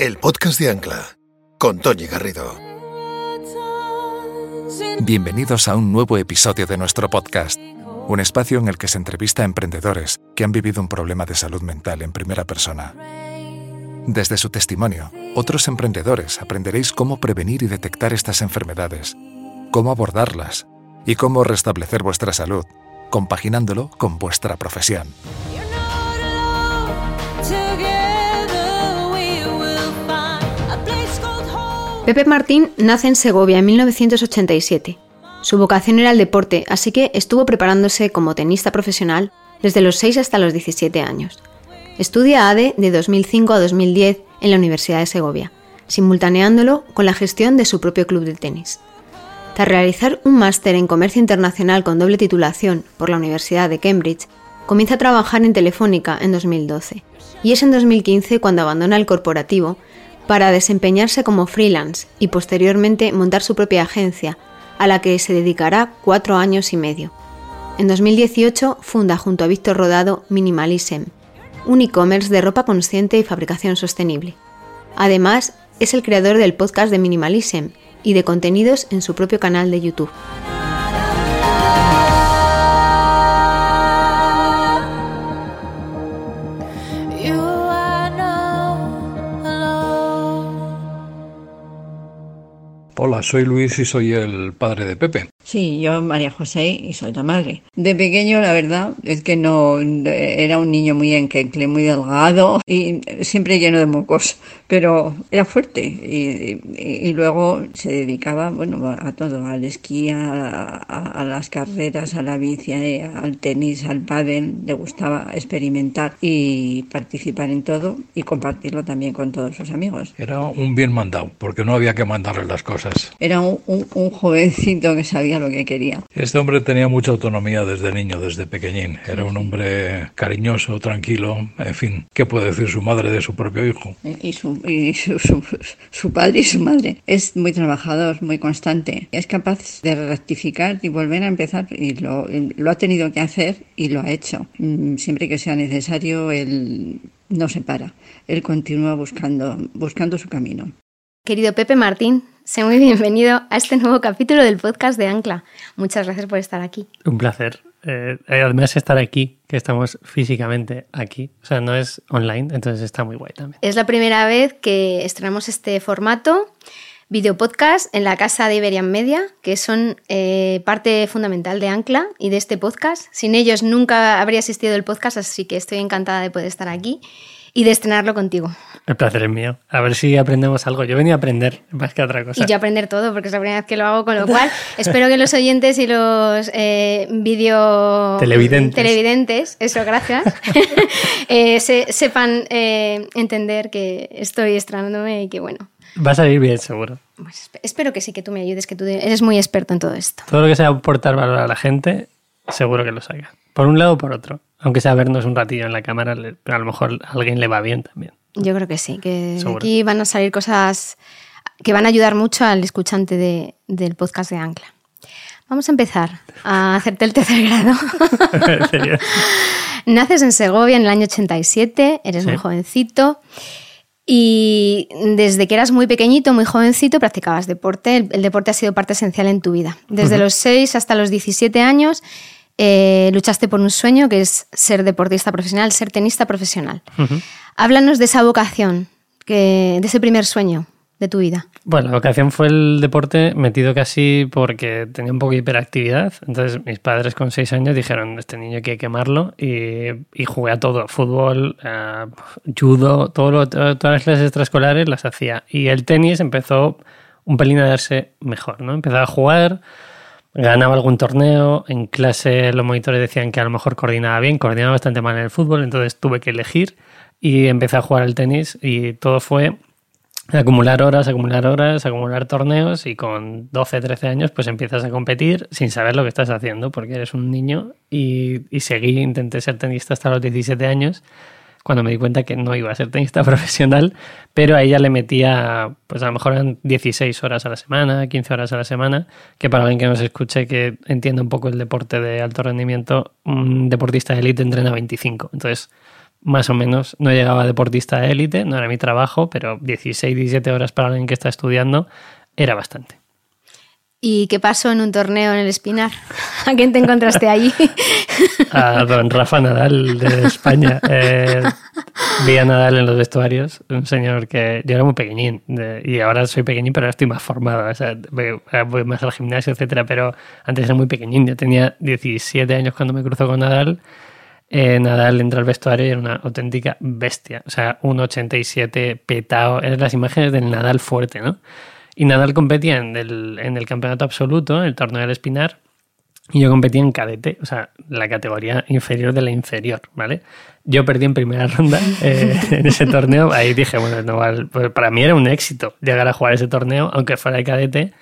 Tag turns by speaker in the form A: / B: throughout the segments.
A: el podcast de Ancla, con Tony Garrido.
B: Bienvenidos a un nuevo episodio de nuestro podcast, un espacio en el que se entrevista a emprendedores que han vivido un problema de salud mental en primera persona. Desde su testimonio, otros emprendedores aprenderéis cómo prevenir y detectar estas enfermedades, cómo abordarlas y cómo restablecer vuestra salud, compaginándolo con vuestra profesión.
C: Pepe Martín nace en Segovia en 1987. Su vocación era el deporte, así que estuvo preparándose como tenista profesional desde los 6 hasta los 17 años. Estudia ADE de 2005 a 2010 en la Universidad de Segovia, simultaneándolo con la gestión de su propio club de tenis. Tras realizar un máster en comercio internacional con doble titulación por la Universidad de Cambridge, comienza a trabajar en Telefónica en 2012. Y es en 2015 cuando abandona el corporativo para desempeñarse como freelance y posteriormente montar su propia agencia, a la que se dedicará cuatro años y medio. En 2018 funda junto a Víctor Rodado Minimalism, un e-commerce de ropa consciente y fabricación sostenible. Además, es el creador del podcast de Minimalism y de contenidos en su propio canal de YouTube.
D: Hola, soy Luis y soy el padre de Pepe.
E: Sí, yo María José y soy la madre. De pequeño, la verdad, es que no era un niño muy enquecle, muy delgado y siempre lleno de mocos, pero era fuerte y, luego se dedicaba, bueno, a todo, al esquí, a, las carreras, a la bici, eh, al tenis, al pádel, le gustaba experimentar y participar en todo y compartirlo también con todos sus amigos.
D: Era un bien mandado, porque no había que mandarle las cosas.
E: Era un, un jovencito que sabía lo que quería.
D: Este hombre tenía mucha autonomía desde niño, desde pequeñín. Era un hombre cariñoso, tranquilo, en fin, ¿qué puede decir su madre de su propio hijo?
E: Y su, y su, su, padre y su madre. Es muy trabajador, muy constante. Es capaz de rectificar y volver a empezar y lo, lo ha tenido que hacer y lo ha hecho. Mm, siempre que sea necesario, él no se para. Él continúa buscando, buscando su camino.
C: Querido Pepe Martín, sé muy bienvenido a este nuevo capítulo del podcast de Ancla. Muchas gracias por estar aquí.
F: Un placer. Eh, además estar aquí, que estamos físicamente aquí, o sea, no es online, entonces está muy guay también.
C: Es la primera vez que estrenamos este formato, video podcast, en la casa de Iberian Media, que son eh, parte fundamental de Ancla y de este podcast. Sin ellos nunca habría existido el podcast, así que estoy encantada de poder estar aquí y de estrenarlo contigo.
F: El placer es mío. A ver si aprendemos algo. Yo venía a aprender más que otra cosa.
C: Y yo a aprender todo, porque es la primera vez que lo hago, con lo cual espero que los oyentes y los eh, video...
F: Televidentes.
C: Televidentes, eso, gracias, eh, sepan eh, entender que estoy estrenándome y que bueno.
F: Va a salir bien, seguro.
C: Pues espero que sí, que tú me ayudes, que tú eres muy experto en todo esto.
F: Todo lo que sea aportar valor a la gente, seguro que lo salga. Por un lado o por otro. Aunque sea vernos un ratillo en la cámara, a lo mejor a alguien le va bien también.
C: Yo creo que sí, que aquí van a salir cosas que van a ayudar mucho al escuchante del podcast de Ancla. Vamos a empezar a hacerte el tercer grado. Naces en Segovia en el año 87, eres muy jovencito. Y desde que eras muy pequeñito, muy jovencito, practicabas deporte. El, deporte ha sido parte esencial en tu vida. Desde los 6 hasta los 17 años eh, luchaste por un sueño que es ser deportista profesional, ser tenista profesional. Háblanos de esa vocación, que, de ese primer sueño de tu vida.
F: Bueno, la vocación fue el deporte metido casi porque tenía un poco de hiperactividad. Entonces mis padres con seis años dijeron, este niño hay que quemarlo y, y jugué a todo, fútbol, eh, judo, todo todas las clases extraescolares las hacía. Y el tenis empezó un pelín a darse mejor, ¿no? Empezaba a jugar, ganaba algún torneo, en clase los monitores decían que a lo mejor coordinaba bien, coordinaba bastante mal en el fútbol, entonces tuve que elegir y empecé a jugar al tenis y todo fue acumular horas, acumular horas, acumular torneos y con 12, 13 años pues empiezas a competir sin saber lo que estás haciendo porque eres un niño y, y seguí, intenté ser tenista hasta los 17 años cuando me di cuenta que no iba a ser tenista profesional, pero a ella le metía, pues a lo mejor eran 16 horas a la semana, 15 horas a la semana, que para alguien que nos escuche, que entienda un poco el deporte de alto rendimiento, un deportista de élite entrena 25. Entonces, más o menos. No llegaba a deportista de élite, no era mi trabajo, pero 16, 17 horas para alguien que está estudiando era bastante.
C: ¿Y qué pasó en un torneo en el Espinar? ¿A quién te encontraste allí?
F: A don Rafa Nadal de España. Eh, vi a Nadal en los vestuarios, un señor que yo era muy pequeñín y ahora soy pequeñín, pero ahora estoy más formado. O sea, voy, más al gimnasio, etcétera, pero antes era muy pequeñín. Yo tenía 17 años cuando me cruzo con Nadal. Eh, Nadal entra al vestuario y era una auténtica bestia. O sea, un 87 petado. Eran las imágenes del Nadal fuerte, ¿no? Y Nadal competía en el, en el campeonato absoluto, en el torneo del Espinar, y yo competía en cadete, o sea, la categoría inferior de la inferior, ¿vale? Yo perdí en primera ronda eh, en ese torneo, ahí dije, bueno, no, pues para mí era un éxito llegar a jugar ese torneo, aunque fuera de cadete,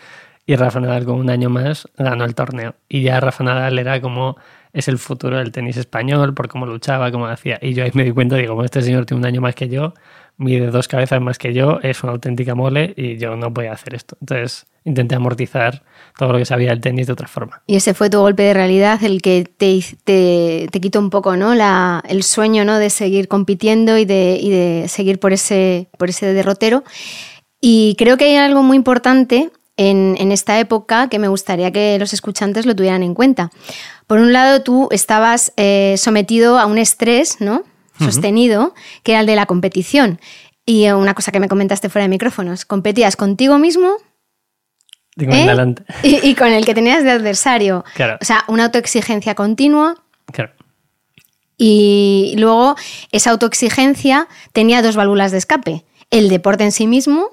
F: y Rafa Nadal con un año más ganó el torneo. Y ya Rafa Nadal era como es el futuro del tenis español, por cómo luchaba, cómo hacía. Y yo ahí me di cuenta, digo, como este señor tiene un año más que yo, mide dos cabezas más que yo, es una auténtica mole y yo no voy a hacer esto. Entonces intenté amortizar todo lo que sabía del tenis de otra forma.
C: Y ese fue tu golpe de realidad, el que te, te, te quitó un poco ¿no? La, el sueño ¿no? de seguir compitiendo y de, y de seguir por ese, por ese derrotero. Y creo que hay algo muy importante en, en, esta época que me gustaría que los escuchantes lo tuvieran en cuenta. Por un lado, tú estabas eh, sometido a un estrés, ¿no? Sostenido, que era el de la competición. Y una cosa que me comentaste fuera de micrófonos, competías contigo mismo ¿eh? y, con el que tenías de adversario. O sea, una autoexigencia continua.
F: Claro.
C: Y luego esa autoexigencia tenía dos válvulas de escape. El deporte en sí mismo,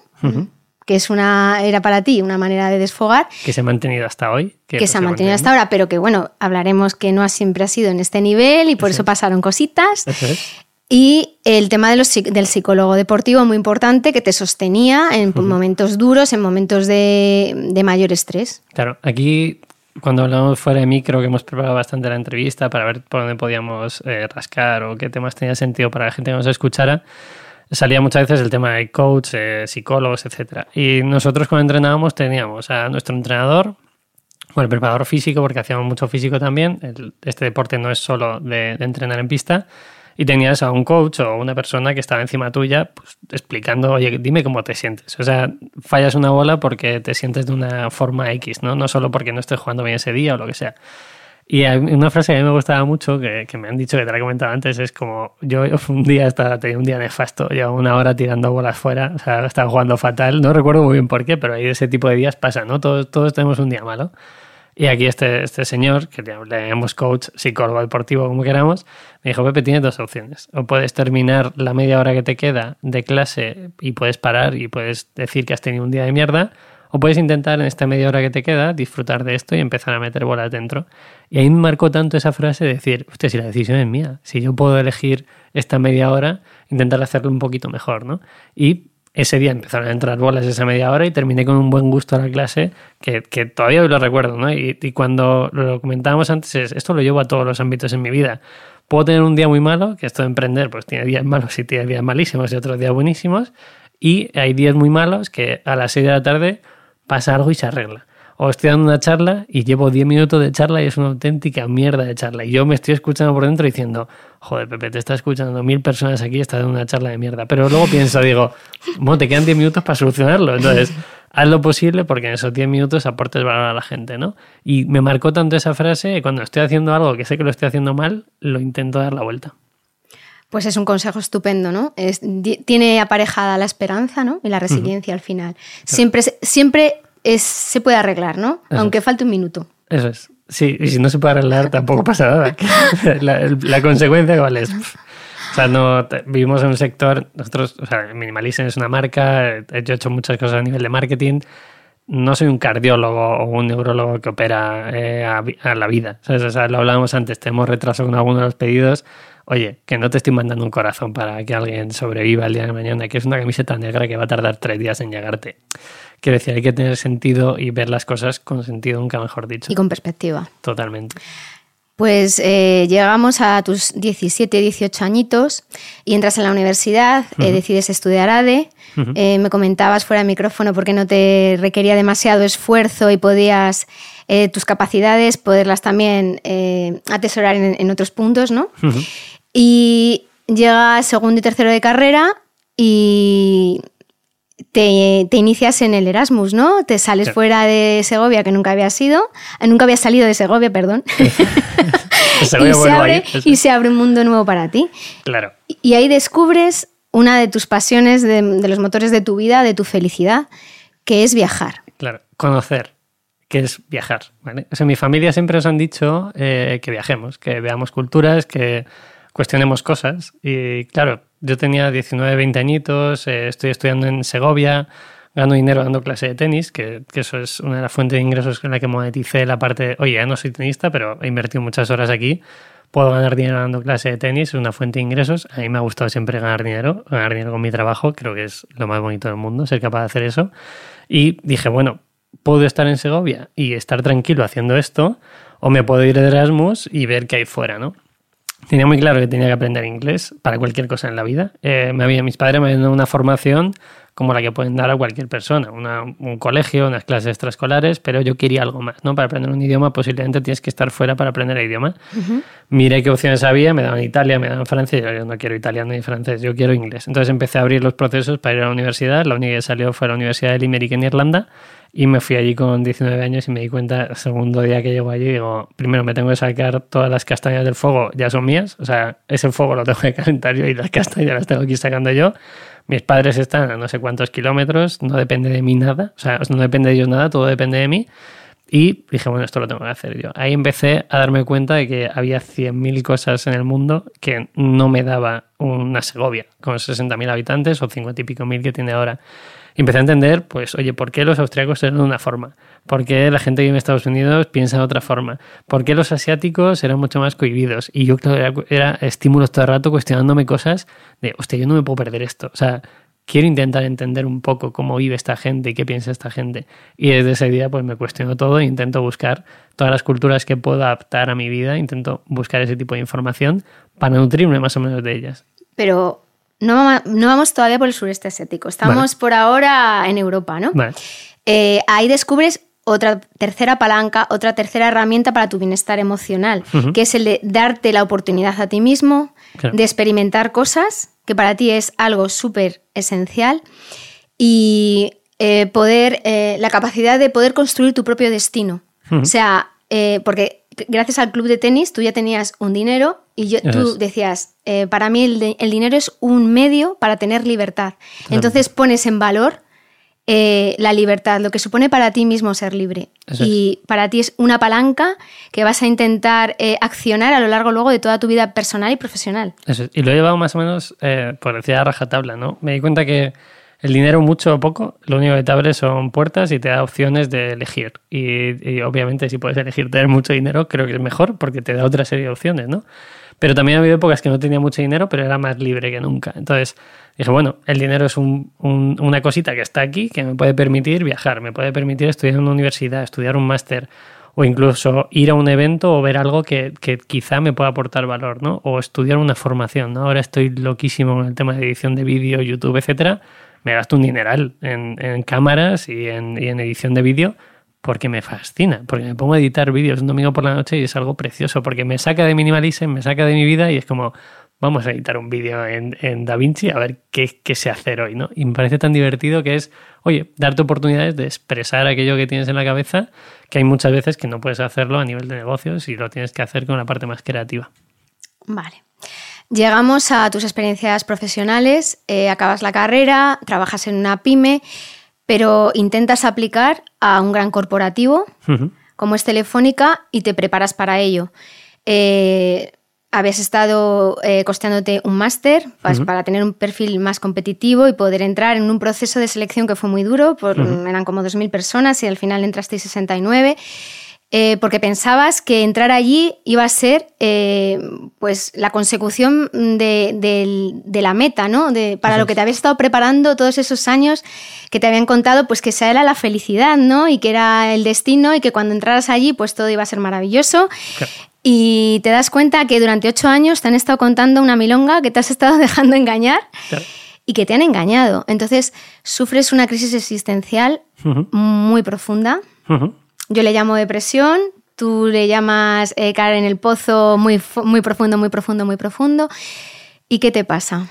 C: que es una, era para ti una manera de desfogar.
F: Que se ha mantenido hasta hoy.
C: Que, se ha mantenido hasta ahora, pero que bueno, hablaremos que no siempre ha sido en este nivel y por eso, pasaron cositas. Y el tema de los, del psicólogo deportivo, muy importante, que te sostenía en momentos duros, en momentos de, de, mayor estrés.
F: Claro, aquí cuando hablamos fuera de mí, creo que hemos preparado bastante la entrevista para ver por dónde podíamos eh, rascar o qué temas tenía sentido para la gente que nos escuchara salía muchas veces el tema de coach, eh, psicólogos, etc. Y nosotros cuando entrenábamos teníamos a nuestro entrenador, o el preparador físico, porque hacíamos mucho físico también. este deporte no es solo de, entrenar en pista. Y tenías a un coach o una persona que estaba encima tuya pues, explicando, oye, dime cómo te sientes. O sea, fallas una bola porque te sientes de una forma X, ¿no? No solo porque no estés jugando bien ese día o lo que sea. Y una frase que a mí me gustaba mucho, que, me han dicho que te la he comentado antes, es como yo un día estaba, tenía un día nefasto, llevaba una hora tirando bolas fuera, o sea, estaba jugando fatal, no recuerdo muy bien por qué, pero ahí ese tipo de días pasa, ¿no? Todos, todos tenemos un día malo. Y aquí este, este señor, que le llamamos coach, psicólogo deportivo, como queramos, me dijo, Pepe, tienes dos opciones. O puedes terminar la media hora que te queda de clase y puedes parar y puedes decir que has tenido un día de mierda, o puedes intentar en esta media hora que te queda disfrutar de esto y empezar a meter bolas dentro. Y ahí me marcó tanto esa frase de decir, hostia, si la decisión es mía, si yo puedo elegir esta media hora, intentar hacerlo un poquito mejor, ¿no? Y ese día empezaron a entrar bolas esa media hora y terminé con un buen gusto a la clase que, que todavía hoy lo recuerdo, ¿no? Y, y, cuando lo comentábamos antes, esto lo llevo a todos los ámbitos en mi vida. Puedo tener un día muy malo, que esto de emprender, pues tiene días malos y tiene días malísimos y otros días buenísimos. Y hay días muy malos que a las 6 de la tarde pasa algo y se arregla. O estoy dando una charla y llevo 10 minutos de charla y es una auténtica mierda de charla. Y yo me estoy escuchando por dentro diciendo, joder, Pepe, te está escuchando mil personas aquí y estás dando una charla de mierda. Pero luego pienso, digo, bueno, te quedan 10 minutos para solucionarlo. Entonces, haz lo posible porque en esos 10 minutos aportes valor a la gente, ¿no? Y me marcó tanto esa frase cuando estoy haciendo algo que sé que lo estoy haciendo mal, lo intento dar la vuelta.
C: Pues es un consejo estupendo, ¿no? Es, tiene aparejada la esperanza, ¿no? Y la resiliencia al final. Siempre, siempre es, se puede arreglar, ¿no? Aunque falte un minuto.
F: Eso es. Sí, y si no se puede arreglar tampoco pasa nada. la, consecuencia igual es... O sea, no, vivimos en un sector, nosotros, o sea, Minimalism es una marca, yo he hecho muchas cosas a nivel de marketing, no soy un cardiólogo o un neurólogo que opera eh, a, la vida. O sea, lo hablábamos antes, tenemos retraso con algunos de los pedidos, oye, que no te estoy mandando un corazón para que alguien sobreviva el día de mañana, que es una camiseta negra que va a tardar tres días en llegarte. Quiero decir, hay que tener sentido y ver las cosas con sentido, nunca mejor dicho.
C: Y con perspectiva.
F: Totalmente.
C: Pues eh, llegamos a tus 17, 18 añitos y entras en la universidad, eh, decides estudiar ADE. Eh, me comentabas fuera de micrófono porque no te requería demasiado esfuerzo y podías tus capacidades poderlas también atesorar en, otros puntos, ¿no? Y llega segundo y tercero de carrera y te, inicias en el Erasmus, ¿no? Te sales fuera de Segovia, que nunca había sido, eh, nunca había salido de Segovia, perdón. y, se abre, y, se abre, un mundo nuevo para ti.
F: Claro.
C: Y ahí descubres una de tus pasiones, de, los motores de tu vida, de tu felicidad, que es viajar.
F: Claro, conocer, que es viajar. ¿vale? O sea, mi familia siempre os han dicho eh, que viajemos, que veamos culturas, que cuestionemos cosas. Y claro, yo tenía 19, 20 añitos, eh, estoy estudiando en Segovia, gano dinero dando clase de tenis, que, eso es una de las fuentes de ingresos en la que moneticé la parte, oye, ya no soy tenista, pero he invertido muchas horas aquí, puedo ganar dinero dando clase de tenis, es una fuente de ingresos. A mí me ha gustado siempre ganar dinero, ganar dinero con mi trabajo, creo que es lo más bonito del mundo, ser capaz de hacer eso. Y dije, bueno, puedo estar en Segovia y estar tranquilo haciendo esto, o me puedo ir de Erasmus y ver qué hay fuera, ¿no? Tenía muy claro que tenía que aprender inglés para cualquier cosa en la vida. Eh, me había, mis padres me habían dado una formación como la que pueden dar a cualquier persona, un colegio, unas clases extraescolares, pero yo quería algo más, ¿no? Para aprender un idioma posiblemente tienes que estar fuera para aprender el idioma. Miré qué opciones había, me daban Italia, me daban francés, yo no quiero italiano ni francés, yo quiero inglés. Entonces empecé a abrir los procesos para ir a la universidad, la única que salió fue la Universidad de Limerick en Irlanda, y me fui allí con 19 años y me di cuenta, el segundo día que llego allí, digo, primero me tengo que sacar todas las castañas del fuego, ya son mías, o sea, ese fuego lo tengo que calentar yo y las castañas las tengo que ir sacando yo. Mis padres están a no sé cuántos kilómetros, no depende de mí nada, o sea, no depende de ellos nada, todo depende de mí. Y dije, bueno, esto lo tengo que hacer yo. Ahí empecé a darme cuenta de que había 100.000 cosas en el mundo que no me daba una Segovia con 60.000 habitantes o 50 y pico mil que tiene ahora. Empecé a entender, pues, oye, ¿por qué los austriacos eran de una forma? ¿Por qué la gente que vive en Estados Unidos piensa de otra forma? ¿Por qué los asiáticos eran mucho más cohibidos? Y yo, era, estímulos todo el rato cuestionándome cosas de, hostia, yo no me puedo perder esto. O sea, quiero intentar entender un poco cómo vive esta gente y qué piensa esta gente. Y desde ese día pues me cuestiono todo e intento buscar todas las culturas que puedo adaptar a mi vida, intento buscar ese tipo de información para nutrirme más o menos de ellas.
C: Pero no, no vamos todavía por el sureste asiático, estamos por ahora en Europa, ¿no? Eh, ahí descubres otra tercera palanca, otra tercera herramienta para tu bienestar emocional, que es el de darte la oportunidad a ti mismo de experimentar cosas, que para ti es algo súper esencial, y eh, poder, eh, la capacidad de poder construir tu propio destino. O sea, porque gracias al club de tenis tú ya tenías un dinero y yo, tú decías, eh, para mí el, dinero es un medio para tener libertad. Entonces pones en valor eh, la libertad, lo que supone para ti mismo ser libre. y para ti es una palanca que vas a intentar eh, accionar a lo largo luego de toda tu vida personal y profesional.
F: Y lo he llevado más o menos, por decir a rajatabla, ¿no? Me di cuenta que el dinero mucho o poco, lo único que te abre son puertas y te da opciones de elegir. Y, obviamente si puedes elegir tener mucho dinero, creo que es mejor porque te da otra serie de opciones, ¿no? Pero también ha habido épocas que no tenía mucho dinero, pero era más libre que nunca. Entonces dije, bueno, el dinero es una cosita que está aquí, que me puede permitir viajar, me puede permitir estudiar en una universidad, estudiar un máster, o incluso ir a un evento o ver algo que, quizá me pueda aportar valor, ¿no? O estudiar una formación. Ahora estoy loquísimo con el tema de edición de vídeo, YouTube, etcétera me gasto un dineral en, cámaras y en, edición de vídeo porque me fascina, porque me pongo a editar vídeos un domingo por la noche y es algo precioso, porque me saca de Minimalism, me saca de mi vida y es como, vamos a editar un vídeo en, en DaVinci a ver qué, qué sé hacer hoy, ¿no? Y me parece tan divertido que es, oye, darte oportunidades de expresar aquello que tienes en la cabeza, que hay muchas veces que no puedes hacerlo a nivel de negocios y lo tienes que hacer con la parte más creativa.
C: Vale. Llegamos a tus experiencias profesionales, eh, acabas la carrera, trabajas en una pyme, pero intentas aplicar a un gran corporativo como es Telefónica y te preparas para ello. Eh, habías estado eh, costeándote un máster pues, para tener un perfil más competitivo y poder entrar en un proceso de selección que fue muy duro, eran como 2.000 personas y al final entraste 69. Eh, porque pensabas que entrar allí iba a ser eh, pues la consecución de, la meta, ¿no? para lo que te habías estado preparando todos esos años que te habían contado, pues que esa era la felicidad, ¿no? Y que era el destino y que cuando entraras allí, pues todo iba a ser maravilloso. Y te das cuenta que durante ocho años te han estado contando una milonga que te has estado dejando engañar. y que te han engañado. Entonces sufres una crisis existencial muy profunda. Yo le llamo depresión, tú le llamas eh, caer en el pozo muy, muy profundo, muy profundo, muy profundo. ¿Y qué te pasa?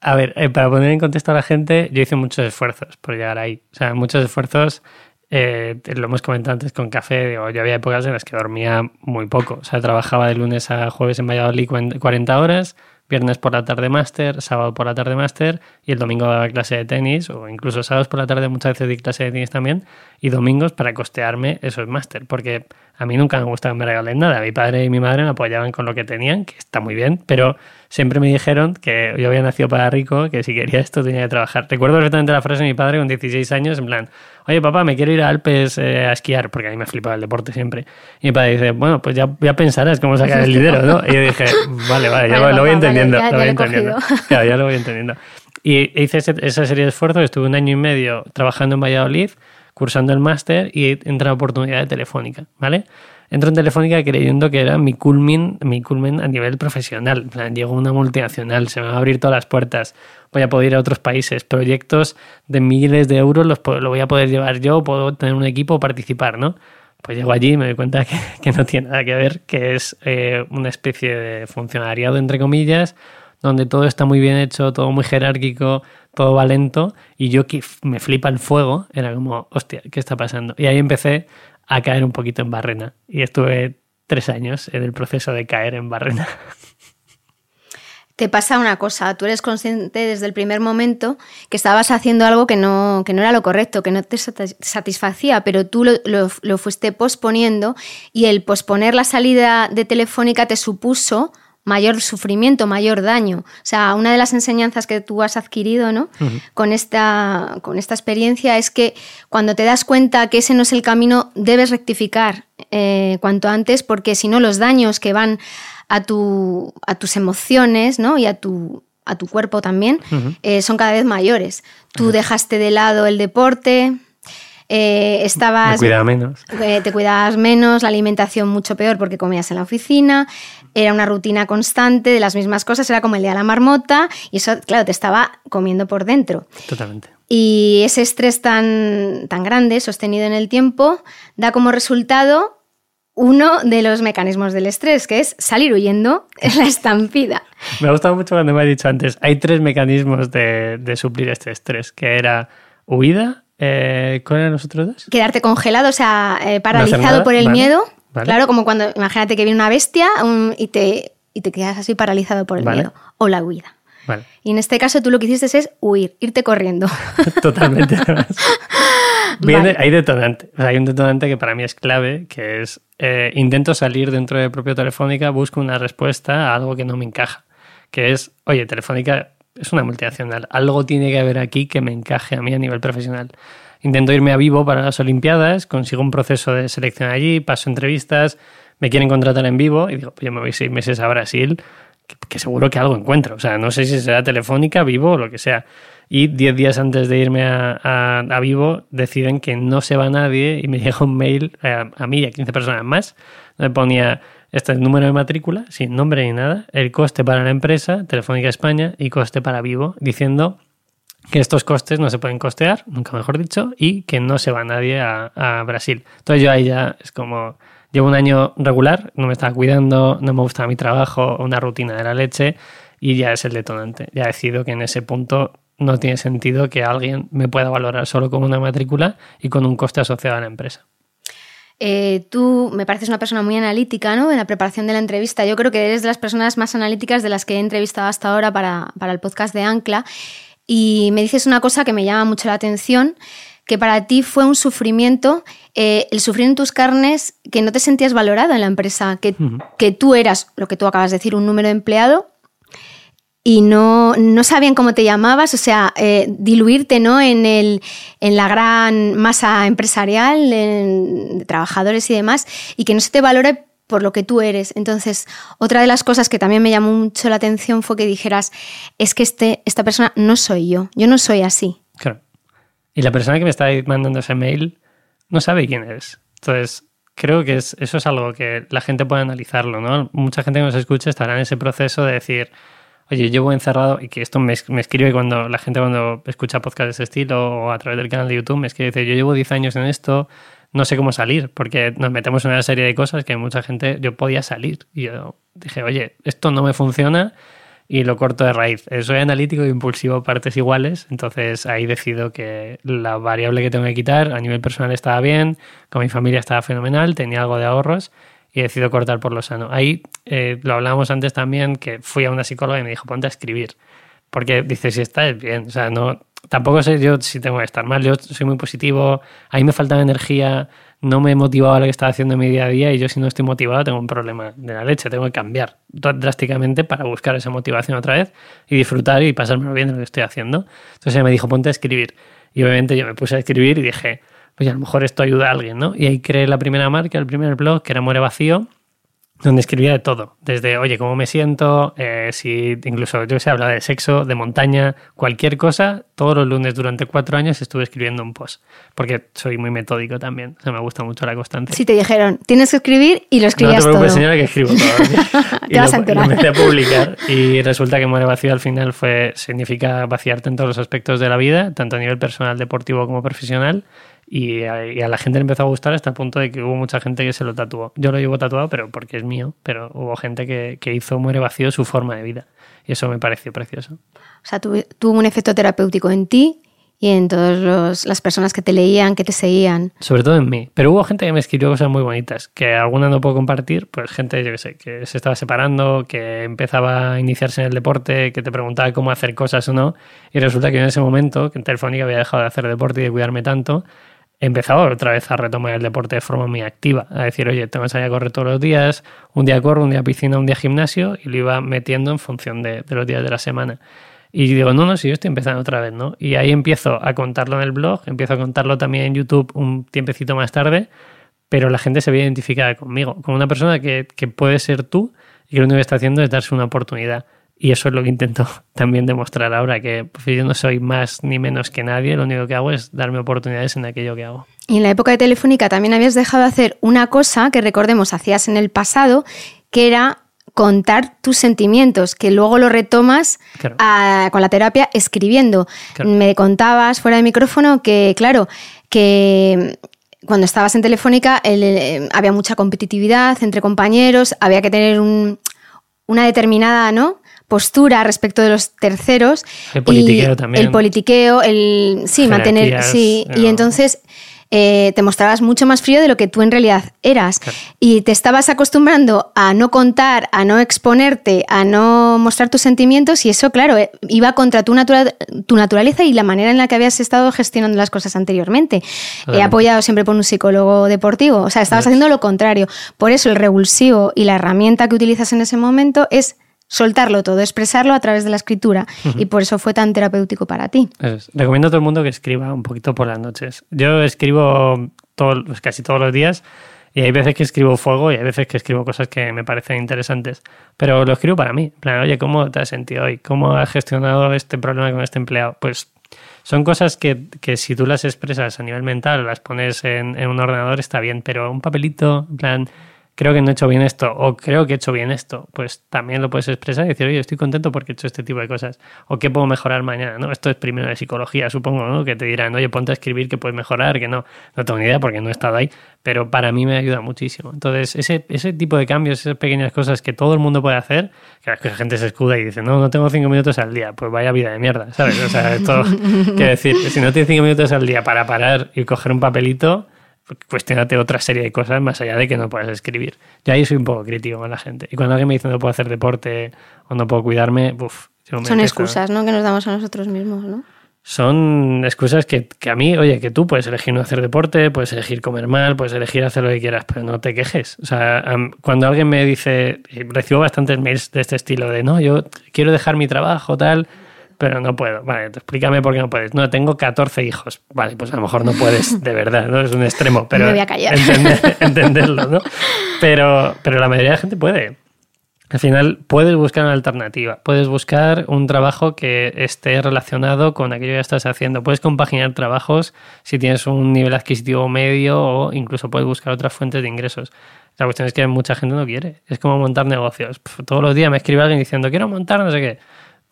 F: A ver, eh, para poner en contexto a la gente, yo hice muchos esfuerzos por llegar ahí. O sea, muchos esfuerzos, eh, lo hemos comentado antes con café, digo, yo había épocas en las que dormía muy poco. O sea, trabajaba de lunes a jueves en Valladolid 40 horas, viernes por la tarde máster, sábado por la tarde máster y el domingo daba clase de tenis o incluso sábados por la tarde muchas veces di clase de tenis también y domingos para costearme esos máster porque a mí nunca me gustaba que me regalen nada. Mi padre y mi madre me apoyaban con lo que tenían, que está muy bien, pero siempre me dijeron que yo había nacido para rico, que si quería esto tenía que trabajar. Recuerdo perfectamente la frase de mi padre con 16 años, en plan, oye papá, me quiero ir a Alpes eh, a esquiar, porque a mí me flipaba el deporte siempre. Y mi padre dice, bueno, pues ya, ya pensarás cómo sacar el dinero, ¿no? Y yo dije, vale, vale, ya lo voy entendiendo. ya, lo voy entendiendo. ya lo voy entendiendo. Y hice esa serie de esfuerzos, estuve un año y medio trabajando en Valladolid, cursando el máster y entré a oportunidad de Telefónica, ¿vale? Entro en Telefónica creyendo que era mi culmin, mi culmen a nivel profesional. Llego a una multinacional, se me van a abrir todas las puertas, voy a poder ir a otros países, proyectos de miles de euros los lo voy a poder llevar yo, puedo tener un equipo, participar, ¿no? Pues llego allí y me doy cuenta que, no tiene nada que ver, que es eh, una especie de funcionariado, entre comillas, donde todo está muy bien hecho, todo muy jerárquico, todo va lento, y yo que me flipa el fuego, era como, hostia, ¿qué está pasando? Y ahí empecé a caer un poquito en barrena, y estuve tres años en el proceso de caer en barrena.
C: Te pasa una cosa, tú eres consciente desde el primer momento que estabas haciendo algo que no, que no era lo correcto, que no te satisfacía, pero tú lo, lo fuiste posponiendo y el posponer la salida de Telefónica te supuso mayor sufrimiento, mayor daño. O sea, una de las enseñanzas que tú has adquirido ¿no? con, esta, con esta experiencia es que cuando te das cuenta que ese no es el camino, debes rectificar eh, cuanto antes, porque si no los daños que van a, tu, a tus emociones ¿no? y a tu, a tu cuerpo también eh, son cada vez mayores. Tú dejaste de lado el deporte, eh, estabas,
F: menos.
C: Eh, te cuidabas menos, la alimentación mucho peor porque comías en la oficina, era una rutina constante de las mismas cosas, era como el día de la marmota y eso, claro, te estaba comiendo por dentro.
F: Totalmente.
C: Y ese estrés tan, tan grande, sostenido en el tiempo, da como resultado uno de los mecanismos del estrés, que es salir huyendo en la estampida.
F: Me ha gustado mucho cuando me ha dicho antes, hay tres mecanismos de, de suplir este estrés, que era huida, eh, ¿Cuáles eran los otros dos?
C: Quedarte congelado, o sea, eh, paralizado por el miedo. Claro, como cuando, imagínate que viene una bestia y, te, y te quedas así paralizado por el miedo. O la huida. Y en este caso tú lo que hiciste es huir, irte corriendo.
F: Totalmente. hay detonante. hay un detonante que para mí es clave, que es eh, intento salir dentro de propio Telefónica, busco una respuesta a algo que no me encaja. Que es, oye, Telefónica es una multinacional. Algo tiene que haber aquí que me encaje a mí a nivel profesional. Intento irme a vivo para las Olimpiadas, consigo un proceso de selección allí, paso entrevistas, me quieren contratar en vivo y digo, pues yo me voy seis meses a Brasil, que, seguro que algo encuentro. O sea, no sé si será telefónica, vivo o lo que sea. Y diez días antes de irme a, a, vivo deciden que no se va nadie y me llega un mail a, a mí y a 15 personas más. Me ponía este es el número de matrícula, sin nombre ni nada, el coste para la empresa, Telefónica España, y coste para Vivo, diciendo que estos costes no se pueden costear, nunca mejor dicho, y que no se va nadie a, Brasil. Entonces yo ahí ya es como, llevo un año regular, no me estaba cuidando, no me gusta mi trabajo, una rutina de la leche, y ya es el detonante. Ya decido que en ese punto no tiene sentido que alguien me pueda valorar solo con una matrícula y con un coste asociado a la empresa.
C: Eh, tú me pareces una persona muy analítica ¿no? en la preparación de la entrevista. Yo creo que eres de las personas más analíticas de las que he entrevistado hasta ahora para, el podcast de Ancla. Y me dices una cosa que me llama mucho la atención, que para ti fue un sufrimiento, eh, el sufrir en tus carnes, que no te sentías valorado en la empresa, que, que tú eras, lo que tú acabas de decir, un número de empleado y no, no sabían cómo te llamabas, o sea, eh, diluirte ¿no? en, el, en la gran masa empresarial, de trabajadores y demás, y que no se te valore por lo que tú eres. Entonces, otra de las cosas que también me llamó mucho la atención fue que dijeras, es que este, esta persona no soy yo, yo no soy así.
F: Claro. Y la persona que me está mandando ese mail no sabe quién eres. Entonces, creo que es, eso es algo que la gente puede analizarlo, ¿no? Mucha gente que nos escucha estará en ese proceso de decir, oye, llevo encerrado, y que esto me, escribe cuando la gente cuando escucha podcast de ese estilo o a través del canal de YouTube, me escribe, dice, yo llevo 10 años en esto, no sé cómo salir, porque nos metemos en una serie de cosas que mucha gente, yo podía salir. Y yo dije, oye, esto no me funciona, y lo corto de raíz. Eh, soy analítico e impulsivo partes iguales, entonces ahí decido que la variable que tengo que quitar a nivel personal estaba bien, con mi familia estaba fenomenal, tenía algo de ahorros y decido cortar por lo sano. Ahí eh, lo hablábamos antes también, que fui a una psicóloga y me dijo, ponte a escribir. Porque dice, si estás bien, o sea, no, tampoco sé yo si tengo que estar mal, yo soy muy positivo, ahí me falta energía, no me motivaba lo que estaba haciendo en mi día a día y yo si no estoy motivado tengo un problema de la leche, tengo que cambiar drásticamente para buscar esa motivación otra vez y disfrutar y pasármelo bien de lo que estoy haciendo. Entonces ella me dijo, ponte a escribir. Y obviamente yo me puse a escribir y dije, pues a lo mejor esto ayuda a alguien, ¿no? Y ahí creé la primera marca, el primer blog, que era Muere Vacío, donde escribía de todo, desde, oye, cómo me siento, eh, si incluso, yo sé, hablaba de sexo, de montaña, cualquier cosa, todos los lunes durante cuatro años estuve escribiendo un post, porque soy muy metódico también, o sea, me gusta mucho la constancia.
C: Si te dijeron, tienes que escribir y lo escribías
F: no te
C: todo.
F: señora, que escribo todo.
C: te vas a enterar.
F: Lo, empecé a publicar y resulta que Muere Vacío al final fue, significa vaciarte en todos los aspectos de la vida, tanto a nivel personal, deportivo como profesional, y a, la gente le empezó a gustar hasta el punto de que hubo mucha gente que se lo tatuó. Yo lo llevo tatuado, pero porque es mío, pero hubo gente que, que hizo Muere Vacío su forma de vida. Y eso me pareció precioso.
C: O sea, tuvo un efecto terapéutico en ti y en todas las personas que te leían, que te seguían.
F: Sobre todo en mí. Pero hubo gente que me escribió cosas muy bonitas, que alguna no puedo compartir, pues gente, yo que sé, que se estaba separando, que empezaba a iniciarse en el deporte, que te preguntaba cómo hacer cosas o no. Y resulta que en ese momento, que en Telefónica había dejado de hacer deporte y de cuidarme tanto, empezado otra vez a retomar el deporte de forma muy activa, a decir, oye, tengo que salir a correr todos los días, un día corro, un día piscina, un día gimnasio, y lo iba metiendo en función de, los días de la semana. Y digo, no, no, si yo estoy empezando otra vez, ¿no? Y ahí empiezo a contarlo en el blog, empiezo a contarlo también en YouTube un tiempecito más tarde, pero la gente se ve identificada conmigo, como una persona que, que puede ser tú y que lo único que está haciendo es darse una oportunidad. Y eso es lo que intento también demostrar ahora, que pues, yo no soy más ni menos que nadie, lo único que hago es darme oportunidades en aquello que hago.
C: Y en la época de Telefónica también habías dejado de hacer una cosa que recordemos hacías en el pasado, que era contar tus sentimientos, que luego lo retomas con la terapia escribiendo. Me contabas fuera de micrófono que, claro, que cuando estabas en Telefónica había mucha competitividad entre compañeros, había que tener una determinada, ¿no? Postura respecto de los terceros.
F: El politiqueo también.
C: El politiqueo, el. Sí, mantener. Sí, y entonces. Eh, te mostrabas mucho más frío de lo que tú en realidad eras. Y te estabas acostumbrando a no contar, a no exponerte, a no mostrar tus sentimientos y eso, claro, eh, iba contra tu, tu naturaleza y la manera en la que habías estado gestionando las cosas anteriormente. He apoyado siempre por un psicólogo deportivo, o sea, estabas haciendo lo contrario. Por eso el revulsivo y la herramienta que utilizas en ese momento es soltarlo todo, expresarlo a través de la escritura. Y por eso fue tan terapéutico para ti.
F: Recomiendo a todo el mundo que escriba un poquito por las noches. Yo escribo pues casi todos los días y hay veces que escribo fuego y hay veces que escribo cosas que me parecen interesantes. Pero lo escribo para mí. En plan, oye, ¿cómo te has sentido hoy? ¿Cómo has gestionado este problema con este empleado? Pues son cosas que, que, si tú las expresas a nivel mental, las pones en, en, un ordenador, está bien, pero un papelito, en plan, creo que no he hecho bien esto o creo que he hecho bien esto, pues también lo puedes expresar y decir, oye, estoy contento porque he hecho este tipo de cosas o qué puedo mejorar mañana, ¿no? Esto es primero de psicología, supongo, ¿no? Que te dirán, oye, ponte a escribir que puedes mejorar, que no, no tengo ni idea porque no he estado ahí, pero para mí me ayuda muchísimo. Entonces, ese, ese tipo de cambios, esas pequeñas cosas que todo el mundo puede hacer, que la gente se escuda y dice, no, no tengo cinco minutos al día, pues vaya vida de mierda, ¿sabes? O sea, esto, quiero decir, si no tienes cinco minutos al día para parar y coger un papelito, cuestionate otra serie de cosas más allá de que no puedas escribir. Yo ahí soy un poco crítico con la gente. Y cuando alguien me dice no puedo hacer deporte o no puedo cuidarme, uff.
C: Son excusas, ¿no? Que nos damos a nosotros mismos, ¿no?
F: Son excusas que, que, a mí, oye, que tú puedes elegir no hacer deporte, puedes elegir comer mal, puedes elegir hacer lo que quieras, pero no te quejes. O sea, cuando alguien me dice, recibo bastantes mails de este estilo de, no, yo quiero dejar mi trabajo, tal, pero no puedo. Vale, explícame por qué no puedes. No, tengo 14 hijos. Vale, pues a lo mejor no puedes de verdad, ¿no? Es un extremo, pero...
C: Me voy a callar.
F: entenderlo, ¿no? Pero, pero la mayoría de la gente puede. Al final puedes buscar una alternativa, puedes buscar un trabajo que esté relacionado con aquello que estás haciendo, puedes compaginar trabajos si tienes un nivel adquisitivo medio o incluso puedes buscar otras fuentes de ingresos. La cuestión es que mucha gente no quiere, es como montar negocios. Todos los días me escribe alguien diciendo quiero montar no sé qué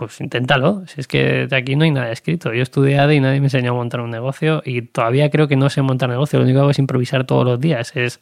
F: pues inténtalo. Si es que de aquí no hay nada escrito. Yo he estudiado y nadie me enseñó a montar un negocio y todavía creo que no sé montar negocio. Lo único que hago es improvisar todos los días. Es,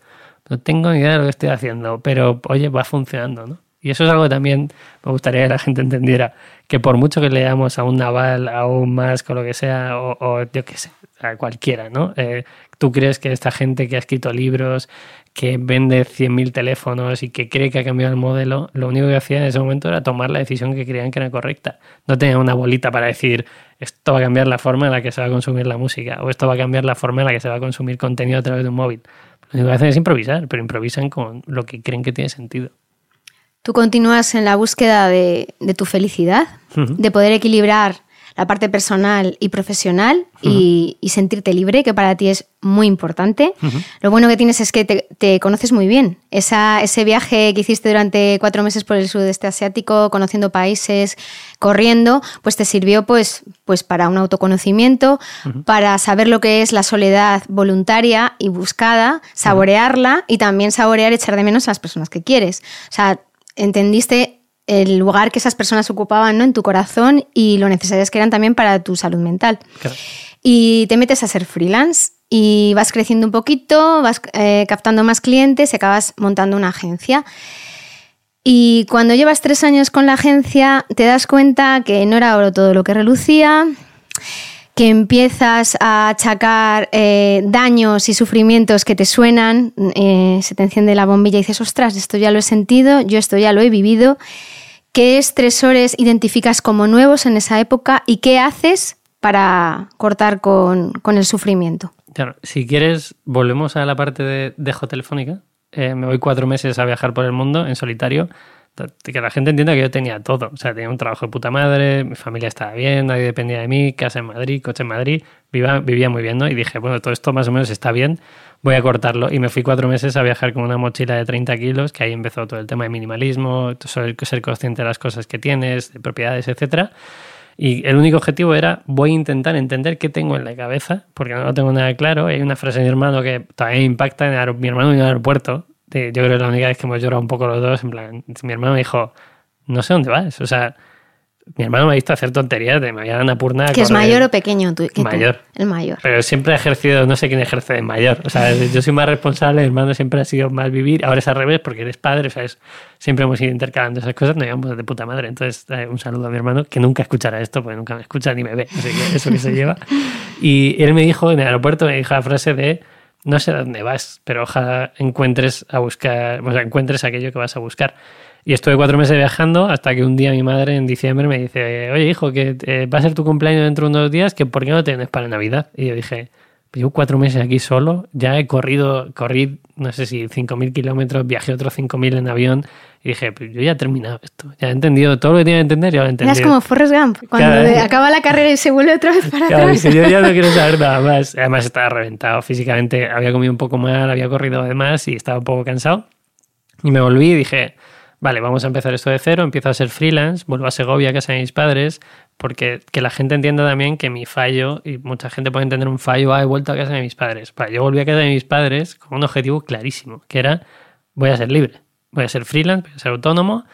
F: no tengo ni idea de lo que estoy haciendo, pero oye, va funcionando, ¿no? Y eso es algo que también me gustaría que la gente entendiera, que por mucho que leamos a un Naval, a un Musk o lo que sea, o, yo qué sé, a cualquiera, ¿no? Eh, tú crees que esta gente que ha escrito libros, que vende 100.000 teléfonos y que cree que ha cambiado el modelo, lo único que hacía en ese momento era tomar la decisión que creían que era correcta. No tenía una bolita para decir, esto va a cambiar la forma en la que se va a consumir la música, o esto va a cambiar la forma en la que se va a consumir contenido a través de un móvil. Lo único que hacen es improvisar, pero improvisan con lo que creen que tiene sentido.
C: Tú continúas en la búsqueda de, tu felicidad, de poder equilibrar la parte personal y profesional y, sentirte libre, que para ti es muy importante. Lo bueno que tienes es que te, conoces muy bien. ese viaje que hiciste durante cuatro meses por el sudeste asiático, conociendo países, corriendo, pues te sirvió pues, pues para un autoconocimiento, para saber lo que es la soledad voluntaria y buscada, saborearla y también saborear, echar de menos a las personas que quieres. O sea, entendiste el lugar que esas personas ocupaban ¿no? en tu corazón y lo necesarias que eran también para tu salud mental. Y te metes a ser freelance y vas creciendo un poquito, vas eh, captando más clientes y acabas montando una agencia. Y cuando llevas tres años con la agencia, te das cuenta que no era oro todo lo que relucía, que empiezas a achacar eh, daños y sufrimientos que te suenan, eh, se te enciende la bombilla y dices, ostras, esto ya lo he sentido, yo esto ya lo he vivido. ¿Qué estresores identificas como nuevos en esa época y qué haces para cortar con, el sufrimiento?
F: Claro, si quieres, volvemos a la parte de dejo telefónica. Eh, me voy cuatro meses a viajar por el mundo en solitario que la gente entienda que yo tenía todo. O sea, tenía un trabajo de puta madre, mi familia estaba bien, nadie dependía de mí, casa en Madrid, coche en Madrid, vivía, vivía muy bien, ¿no? Y dije, bueno, todo esto más o menos está bien, voy a cortarlo. Y me fui cuatro meses a viajar con una mochila de 30 kilos, que ahí empezó todo el tema de minimalismo, ser consciente de las cosas que tienes, de propiedades, etcétera. Y el único objetivo era, voy a intentar entender qué tengo en la cabeza, porque no lo tengo nada claro. Hay una frase de mi hermano que todavía impacta en mi hermano en el aeropuerto, yo creo que la única vez que hemos llorado un poco los dos, en plan, mi hermano me dijo, no sé dónde vas. O sea, mi hermano me ha visto hacer tonterías de me había una purna.
C: ¿Que es mayor o pequeño tú?
F: mayor.
C: El mayor.
F: Pero siempre ha ejercido, no sé quién ejerce de mayor. O sea, yo soy más responsable, mi hermano siempre ha sido más vivir. Ahora es al revés porque eres padre, o sea, siempre hemos ido intercalando esas cosas, nos llevamos de puta madre. Entonces, eh, un saludo a mi hermano que nunca escuchará esto porque nunca me escucha ni me ve. Así que eso que se lleva. Y él me dijo en el aeropuerto, me dijo la frase de no sé dónde vas, pero ojalá encuentres a buscar, o sea, encuentres aquello que vas a buscar. Y estuve cuatro meses viajando hasta que un día mi madre en diciembre me dice, oye hijo, que eh, va a ser tu cumpleaños dentro de unos días, que ¿por qué no tienes para Navidad? Y yo dije, Llevo cuatro meses aquí solo, ya he corrido, corrí, no sé si 5.000 kilómetros, viajé otros 5.000 en avión y dije, pues yo ya he terminado esto, ya he entendido todo lo que tenía que entender, ya lo he entendido.
C: Es como Forrest Gump, cuando acaba la carrera y se vuelve otra vez para atrás.
F: yo ya no quiero saber nada más. Además estaba reventado físicamente, había comido un poco mal, había corrido además y estaba un poco cansado. Y me volví y dije, vale, vamos a empezar esto de cero, empiezo a ser freelance, vuelvo a Segovia, casa de mis padres, porque que la gente entienda también que mi fallo, y mucha gente puede entender un fallo, ah, he vuelto a casa de mis padres. yo volví a casa de mis padres con un objetivo clarísimo, que era, voy a ser libre, voy a ser freelance, voy a ser autónomo,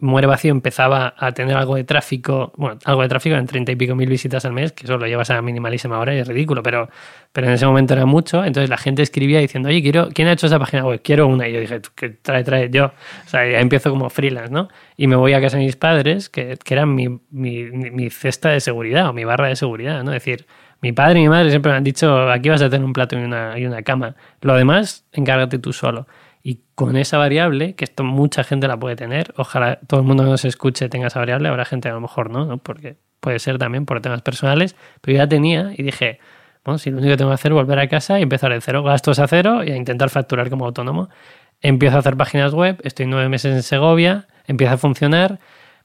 F: Muere Vacío empezaba a tener algo de tráfico, bueno, algo de tráfico en treinta y pico mil visitas al mes, que eso lo llevas a minimalísima ahora y es ridículo, pero, pero en ese momento era mucho. Entonces la gente escribía diciendo, oye, quiero, ¿quién ha hecho esa página web? Quiero una. Y yo dije, que trae, trae yo. O sea, ya empiezo como freelance, ¿no? Y me voy a casa de mis padres, que, que eran mi, mi, mi cesta de seguridad o mi barra de seguridad, ¿no? Es decir, mi padre y mi madre siempre me han dicho, aquí vas a tener un plato y una, y una cama. Lo demás, encárgate tú solo. Y con esa variable, que esto mucha gente la puede tener, ojalá todo el mundo que nos escuche tenga esa variable, habrá gente a lo mejor no, ¿no? porque puede ser también por temas personales, pero yo ya tenía y dije, bueno, si lo único que tengo que hacer es volver a casa y empezar de cero, gastos a cero y a intentar facturar como autónomo. Empiezo a hacer páginas web, estoy nueve meses en Segovia, empieza a funcionar,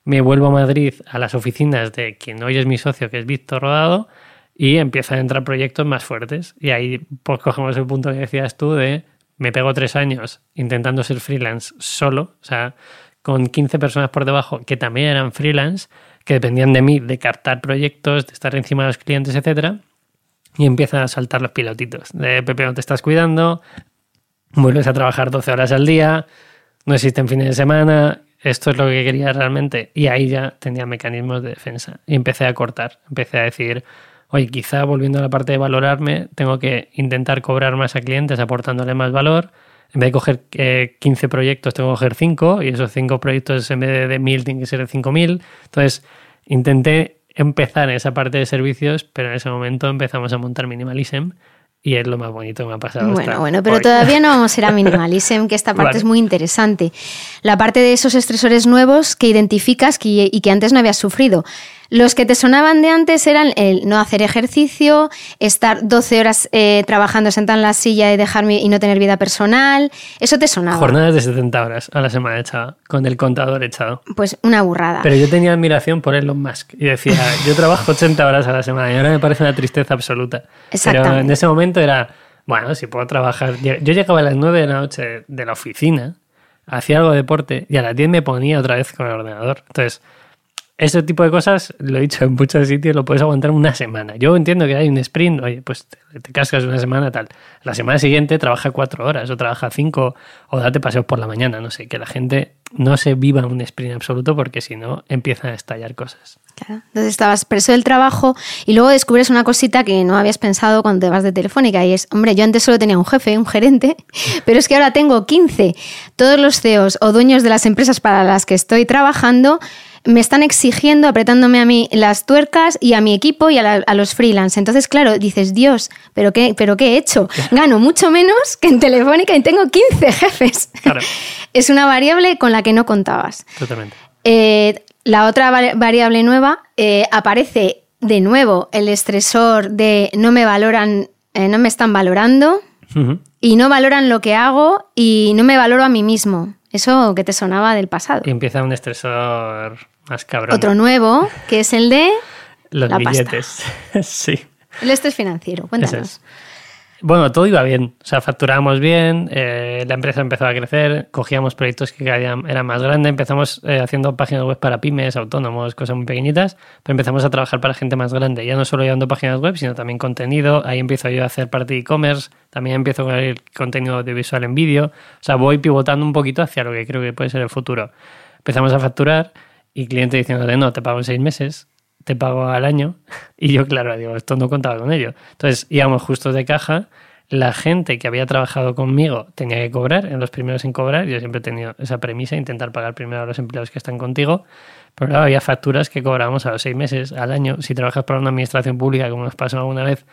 F: me vuelvo a Madrid a las oficinas de quien hoy es mi socio, que es Víctor Rodado, y empiezan a entrar proyectos más fuertes. Y ahí pues cogemos el punto que decías tú de me pego tres años intentando ser freelance solo, o sea, con 15 personas por debajo que también eran freelance, que dependían de mí, de captar proyectos, de estar encima de los clientes, etcétera, y empiezan a saltar los pilotitos. De Pepe, no te estás cuidando, vuelves a trabajar 12 horas al día, no existen fines de semana, esto es lo que quería realmente. Y ahí ya tenía mecanismos de defensa. Y empecé a cortar, empecé a decir, oye, quizá volviendo a la parte de valorarme, tengo que intentar cobrar más a clientes aportándole más valor, en vez de coger eh, 15 proyectos, tengo que coger 5 y esos 5 proyectos en vez de 1000 tienen que ser de 5000. Entonces, intenté empezar en esa parte de servicios, pero en ese momento empezamos a montar Minimalism y es lo más bonito que me ha pasado.
C: Bueno,
F: hasta
C: bueno, pero
F: hoy.
C: todavía no vamos a ir a Minimalism, que esta parte
F: Vale.
C: es muy interesante. La parte de esos estresores nuevos que identificas que- y que antes no habías sufrido. Los que te sonaban de antes eran el no hacer ejercicio, estar 12 horas eh, trabajando sentado en la silla y dejarme y no tener vida personal. Eso te sonaba.
F: Jornadas de 70 horas a la semana echada, con el contador echado.
C: Pues una burrada.
F: Pero yo tenía admiración por Elon Musk y decía, yo trabajo 80 horas a la semana y ahora me parece una tristeza absoluta. Pero
C: Exactamente.
F: en ese momento era, bueno, si puedo trabajar. Yo llegaba a las 9 de la noche de la oficina, hacía algo de deporte y a las 10 me ponía otra vez con el ordenador. Entonces, ese tipo de cosas, lo he dicho en muchos sitios, lo puedes aguantar una semana. Yo entiendo que hay un sprint, oye, pues te, cascas una semana tal. La semana siguiente trabaja cuatro horas o trabaja cinco o date paseos por la mañana, no sé, que la gente no se viva un sprint absoluto porque si no empiezan a estallar cosas.
C: Claro. Entonces estabas preso del trabajo y luego descubres una cosita que no habías pensado cuando te vas de Telefónica y es, hombre, yo antes solo tenía un jefe, un gerente, pero es que ahora tengo 15. Todos los CEOs o dueños de las empresas para las que estoy trabajando me están exigiendo, apretándome a mí las tuercas y a mi equipo y a, la- a los freelance. Entonces, claro, dices, Dios, ¿pero qué, ¿pero qué he hecho? Gano mucho menos que en Telefónica y tengo 15 jefes.
F: Claro.
C: es una variable con la que no contabas.
F: Totalmente.
C: Eh, la otra vari- variable nueva eh, aparece de nuevo el estresor de no me valoran, eh, no me están valorando y no valoran lo que hago y no me valoro a mí mismo. Eso que te sonaba del pasado.
F: Y empieza un estresor más cabrón.
C: Otro nuevo, que es el de
F: Los
C: la pasta.
F: billetes. sí.
C: el estrés financiero. Cuéntanos.
F: es. Bueno, todo iba bien. O sea, facturábamos bien, eh, la empresa empezó a crecer, cogíamos proyectos que cada día eran más grandes, empezamos eh, haciendo páginas web para pymes, autónomos, cosas muy pequeñitas, pero empezamos a trabajar para gente más grande, ya no solo llevando páginas web, sino también contenido. Ahí empiezo yo a hacer parte de e-commerce, también empiezo con el contenido audiovisual en vídeo. O sea, voy pivotando un poquito hacia lo que creo que puede ser el futuro. Empezamos a facturar y cliente diciéndole, no, te pago en seis meses, te pago al año. Y yo, claro, digo, esto no contaba con ello. Entonces íbamos justos de caja. La gente que había trabajado conmigo tenía que cobrar, en los primeros en cobrar. Yo siempre he tenido esa premisa, intentar pagar primero a los empleados que están contigo. Pero claro, había facturas que cobrábamos a los seis meses, al año. Si trabajas para una administración pública, como nos pasó alguna vez,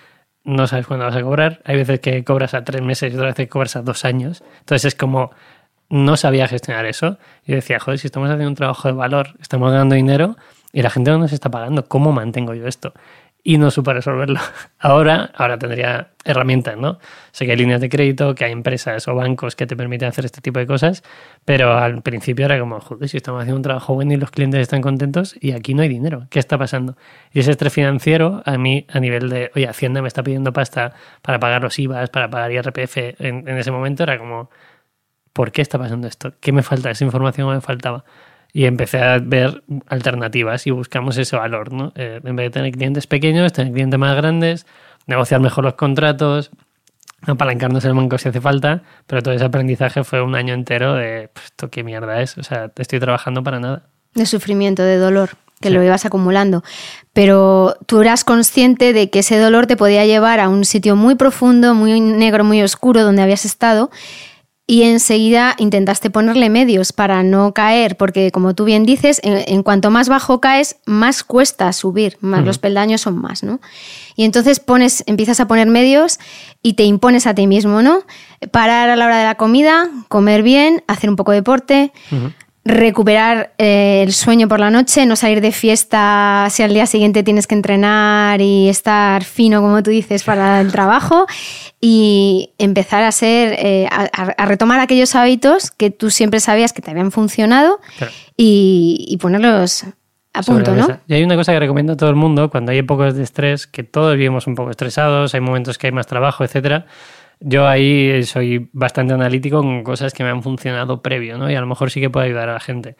F: no sabes cuándo vas a cobrar. Hay veces que cobras a tres meses y otras veces que cobras a dos años. Entonces es como, no sabía gestionar eso. Y decía, joder, si estamos haciendo un trabajo de valor, estamos ganando dinero y la gente no nos está pagando, ¿cómo mantengo yo esto? Y no supe resolverlo. Ahora, ahora tendría herramientas, ¿no? Sé que hay líneas de crédito, que hay empresas o bancos que te permiten hacer este tipo de cosas, pero al principio era como, joder, si estamos haciendo un trabajo bueno y los clientes están contentos y aquí no hay dinero, ¿qué está pasando? Y ese estrés financiero, a mí, a nivel de, oye, Hacienda me está pidiendo pasta para pagar los IVAs, para pagar IRPF, en, en ese momento era como, ¿por qué está pasando esto? ¿Qué me falta? Esa información me faltaba. Y empecé a ver alternativas y buscamos ese valor, ¿no? Eh, en vez de tener clientes pequeños, tener clientes más grandes, negociar mejor los contratos, apalancarnos el banco si hace falta, pero todo ese aprendizaje fue un año entero de, pues, ¿esto qué mierda es? O sea, estoy trabajando para nada.
C: de sufrimiento, de dolor, que
F: Sí.
C: lo ibas acumulando. Pero tú eras consciente de que ese dolor te podía llevar a un sitio muy profundo, muy negro, muy oscuro, donde habías estado, y enseguida intentaste ponerle medios para no caer, porque como tú bien dices, en, en cuanto más bajo caes, más cuesta subir, más los peldaños son más, ¿no? Y entonces pones, empiezas a poner medios y te impones a ti mismo, ¿no? Parar a la hora de la comida, comer bien, hacer un poco de deporte, recuperar eh, el sueño por la noche, no salir de fiesta si al día siguiente tienes que entrenar y estar fino, como tú dices, para el trabajo y empezar a ser, eh, a, a retomar aquellos hábitos que tú siempre sabías que te habían funcionado
F: Claro.
C: y, y ponerlos a punto, ¿no?
F: Y hay una cosa que recomiendo a todo el mundo, cuando hay épocas de estrés, que todos vivimos un poco estresados, hay momentos que hay más trabajo, etcétera. Yo ahí soy bastante analítico con cosas que me han funcionado previo, ¿no? Y a lo mejor sí que puedo ayudar a la gente.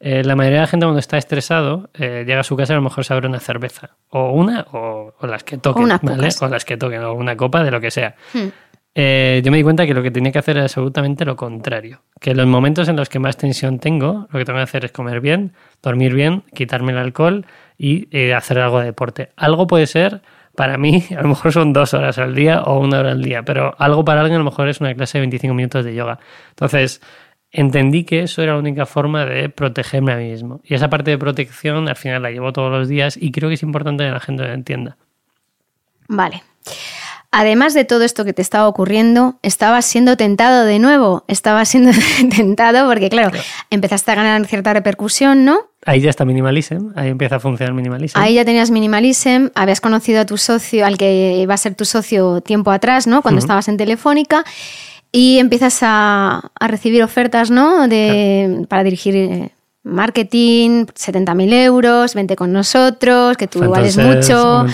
F: Eh, la mayoría de la gente cuando está estresado eh, llega a su casa y a lo mejor se abre una cerveza. O una o, o las que toquen.
C: unas
F: ¿vale? O las que toquen, o una copa de lo que sea.
C: Hmm.
F: Eh, yo me di cuenta que lo que tenía que hacer era absolutamente lo contrario. Que en los momentos en los que más tensión tengo, lo que tengo que hacer es comer bien, dormir bien, quitarme el alcohol y hacer algo de deporte. Algo puede ser para mí a lo mejor son dos horas al día o una hora al día, pero algo para alguien a lo mejor es una clase de 25 minutos de yoga. Entonces, entendí que eso era la única forma de protegerme a mí mismo. Y esa parte de protección al final la llevo todos los días y creo que es importante que la gente lo entienda.
C: Vale. Además de todo esto que te estaba ocurriendo, estabas siendo tentado de nuevo. Estabas siendo tentado porque, claro, empezaste a ganar cierta repercusión, ¿no?
F: Ahí ya está Minimalism, ahí empieza a funcionar Minimalism.
C: Ahí ya tenías Minimalism, habías conocido a tu socio, al que iba a ser tu socio tiempo atrás, ¿no? Cuando estabas en Telefónica. Y empiezas a, recibir ofertas, ¿no? De, Para dirigir eh, marketing, 70.000 euros, vente con nosotros, que tú vales mucho.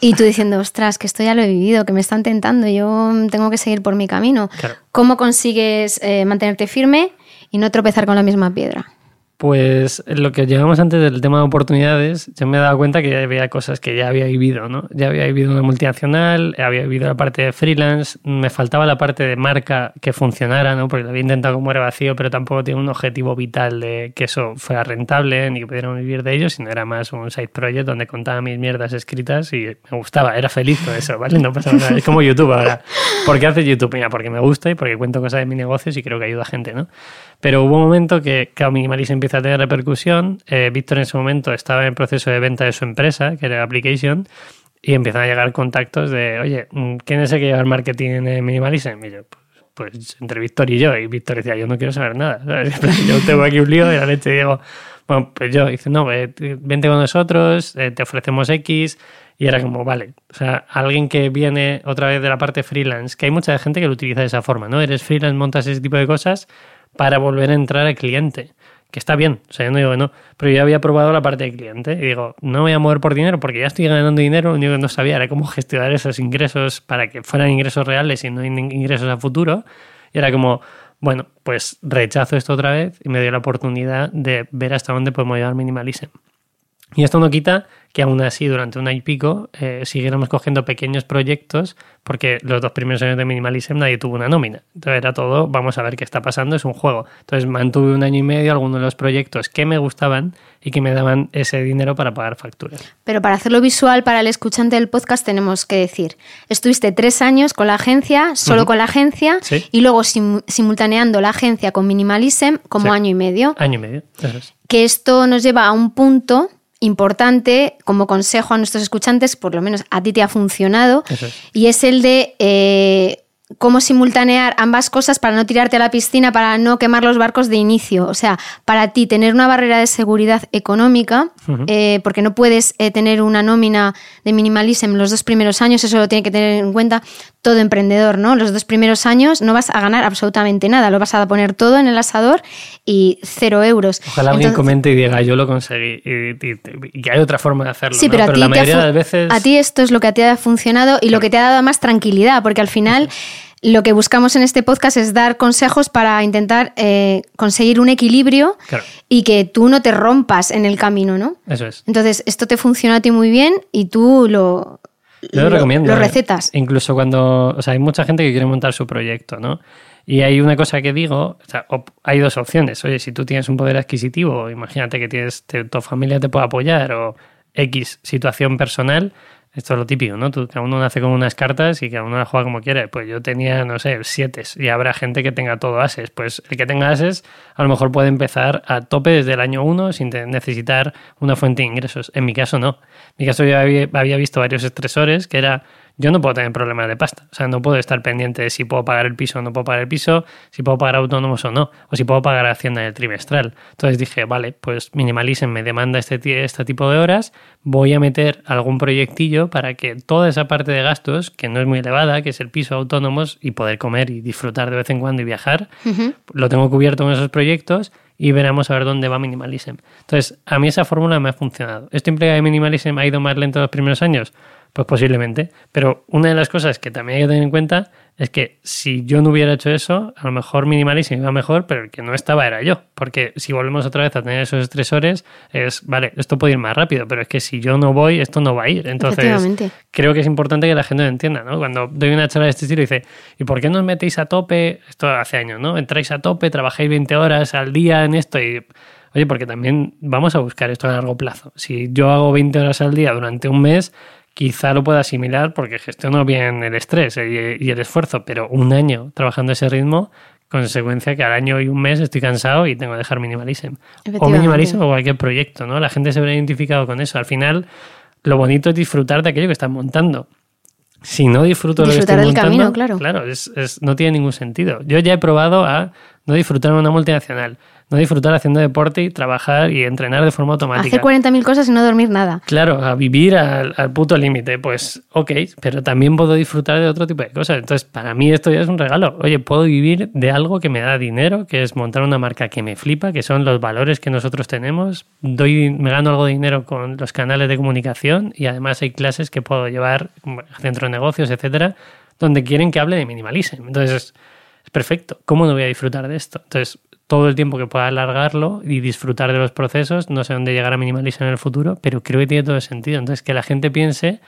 C: Y tú diciendo, ostras, que esto ya lo he vivido, que me están tentando, yo tengo que seguir por mi camino. ¿Cómo consigues eh, mantenerte firme y no tropezar con la misma piedra?
F: Pues lo que llevamos antes del tema de oportunidades, yo me he dado cuenta que había cosas que ya había vivido, ¿no? Ya había vivido una multinacional, había vivido la parte de freelance, me faltaba la parte de marca que funcionara, ¿no? Porque lo había intentado como era vacío, pero tampoco tiene un objetivo vital de que eso fuera rentable ni que pudiera vivir de ello, sino era más un side project donde contaba mis mierdas escritas y me gustaba, era feliz con eso, ¿vale? No pasaba nada. Es como YouTube ahora. ¿Por qué haces YouTube? Mira, porque me gusta y porque cuento cosas de mis negocios y creo que ayuda a gente, ¿no? Pero hubo un momento que, claro, Minimalism empieza a tener repercusión. Eh, Víctor en ese momento estaba en proceso de venta de su empresa, que era Application, y empiezan a llegar contactos de, oye, mm, ¿quién es el que lleva el marketing en Minimalism? Y yo, pues, pues, entre Víctor y yo. Y Víctor decía, yo no quiero saber nada. Yo tengo aquí un lío de la leche y digo, bueno, pues yo, dice, no, vente con nosotros, eh, te ofrecemos X. Y era como, vale, o sea, alguien que viene otra vez de la parte freelance, que hay mucha gente que lo utiliza de esa forma, ¿no? Eres freelance, montas ese tipo de cosas, para volver a entrar al cliente. Que está bien, o sea, yo no digo que no, pero yo había probado la parte de cliente y digo, no me voy a mover por dinero porque ya estoy ganando dinero, lo único que no sabía era cómo gestionar esos ingresos para que fueran ingresos reales y no ingresos a futuro. Y era como, bueno, pues rechazo esto otra vez y me dio la oportunidad de ver hasta dónde podemos llevar Minimalism. Y esto no quita que aún así durante un año y pico eh, siguiéramos cogiendo pequeños proyectos porque los dos primeros años de Minimalism nadie tuvo una nómina. Entonces era todo, vamos a ver qué está pasando, es un juego. Entonces mantuve un año y medio algunos de los proyectos que me gustaban y que me daban ese dinero para pagar facturas.
C: Pero para hacerlo visual para el escuchante del podcast tenemos que decir, estuviste tres años con la agencia, solo con la agencia, y luego simultaneando la agencia con Minimalism como año y medio.
F: Año y medio, eso es.
C: Que esto nos lleva a un punto importante como consejo a nuestros escuchantes, por lo menos a ti te ha funcionado, y es el de eh, cómo simultanear ambas cosas para no tirarte a la piscina, para no quemar los barcos de inicio. O sea, para ti tener una barrera de seguridad económica, eh, porque no puedes eh, tener una nómina de minimalism los dos primeros años, eso lo tiene que tener en cuenta todo emprendedor, ¿no? Los dos primeros años no vas a ganar absolutamente nada, lo vas a poner todo en el asador y cero euros.
F: Ojalá alguien comente y diga, yo lo conseguí y, que hay otra forma de hacerlo.
C: Sí, pero, a, ti la mayoría de veces... a ti esto es lo que a ti te ha funcionado y lo que te ha dado más tranquilidad, porque al final lo que buscamos en este podcast es dar consejos para intentar eh, conseguir un equilibrio y que tú no te rompas en el camino, ¿no?
F: Eso es.
C: Entonces, esto te funciona a ti muy bien y tú lo,
F: lo, recomiendo.
C: Lo ¿eh? recetas.
F: Incluso cuando, o sea, hay mucha gente que quiere montar su proyecto, ¿no? Y hay una cosa que digo, o sea, hay dos opciones. Oye, si tú tienes un poder adquisitivo, imagínate que tienes, tu familia te puede apoyar o X situación personal, esto es lo típico, ¿no? Tú, cada uno nace con unas cartas y cada uno las juega como quiere. Pues yo tenía, no sé, siete y habrá gente que tenga todo ases. Pues el que tenga ases a lo mejor puede empezar a tope desde el año uno sin necesitar una fuente de ingresos. En mi caso no. En mi caso yo había visto varios estresores que era yo no puedo tener problemas de pasta. O sea, no puedo estar pendiente de si puedo pagar el piso o no puedo pagar el piso, si puedo pagar autónomos o no, o si puedo pagar Hacienda en el trimestral. Entonces dije, vale, pues Minimalism me demanda este, este tipo de horas, voy a meter algún proyectillo para que toda esa parte de gastos, que no es muy elevada, que es el piso autónomos y poder comer y disfrutar de vez en cuando y viajar, lo tengo cubierto en esos proyectos y veremos a ver dónde va Minimalism. Entonces, a mí esa fórmula me ha funcionado. ¿Esto implica que Minimalism ha ido más lento los primeros años? Pues posiblemente. Pero una de las cosas que también hay que tener en cuenta es que si yo no hubiera hecho eso, a lo mejor Minimalism iba mejor, pero el que no estaba era yo. Porque si volvemos otra vez a tener esos estresores, es, vale, esto puede ir más rápido, pero es que si yo no voy, esto no va a ir. Entonces, creo que es importante que la gente lo entienda, ¿no? Cuando doy una charla de este estilo, dice, ¿y por qué no os metéis a tope? Esto hace años, ¿no? Entráis a tope, trabajáis 20 horas al día en esto y... Oye, porque también vamos a buscar esto a largo plazo. Si yo hago 20 horas al día durante un mes, quizá lo pueda asimilar porque gestiono bien el estrés y el esfuerzo, pero un año trabajando a ese ritmo, consecuencia que al año y un mes estoy cansado y tengo que dejar minimalism. O minimalism o cualquier proyecto, ¿no? La gente se ve identificado con eso. Al final, lo bonito es disfrutar de aquello que estás montando. Si no disfruto de lo que estoy montando, camino, claro, claro es, no tiene ningún sentido. Yo ya he probado a no disfrutar en una multinacional no disfrutar haciendo deporte y trabajar y entrenar de forma automática.
C: Hacer 40.000 cosas y no dormir nada.
F: Claro, a vivir al, puto límite. Pues ok, pero también puedo disfrutar de otro tipo de cosas. Entonces, para mí esto ya es un regalo. Oye, puedo vivir de algo que me da dinero, que es montar una marca que me flipa, que son los valores que nosotros tenemos. Doy, me gano algo de dinero con los canales de comunicación y además hay clases que puedo llevar, centro de negocios, etcétera, donde quieren que hable de minimalism. Entonces, es perfecto. ¿Cómo no voy a disfrutar de esto? Entonces, todo el tiempo que pueda alargarlo y disfrutar de los procesos. No sé dónde llegar a minimalismo en el futuro, pero creo que tiene todo el sentido. Entonces, que la gente piense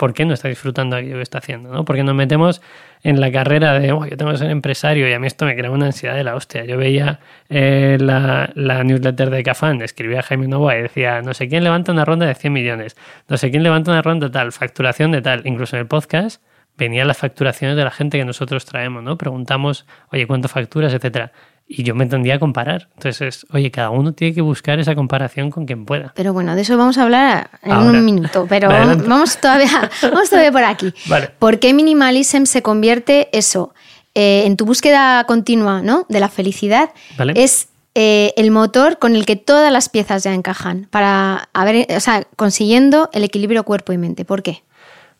F: por qué no está disfrutando aquello que está haciendo, ¿no? Porque nos metemos en la carrera de, yo tengo que ser empresario y a mí esto me crea una ansiedad de la hostia. Yo veía eh, la, newsletter de Cafán, escribía Jaime Novoa y decía, no sé quién levanta una ronda de 100 millones, no sé quién levanta una ronda tal, facturación de tal. Incluso en el podcast venían las facturaciones de la gente que nosotros traemos, ¿no? Preguntamos, oye, ¿cuánto facturas, etcétera? Y yo me tendría a comparar. Entonces, oye, cada uno tiene que buscar esa comparación con quien pueda.
C: Pero bueno, de eso vamos a hablar en un minuto, pero vamos todavía, vamos todavía por aquí. ¿Por qué minimalism se convierte eso? Eh, en tu búsqueda continua ¿no? de la felicidad es eh, el motor con el que todas las piezas ya encajan para haber, o sea, consiguiendo el equilibrio cuerpo y mente. ¿Por qué?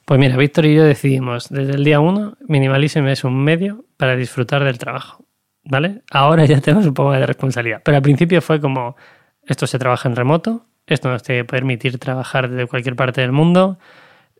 F: Pues mira, Víctor y yo decidimos desde el día uno, minimalism es un medio para disfrutar del trabajo. ¿Vale? Ahora ya tenemos un poco de responsabilidad. Pero al principio fue como, esto se trabaja en remoto, esto nos tiene que permitir trabajar desde cualquier parte del mundo.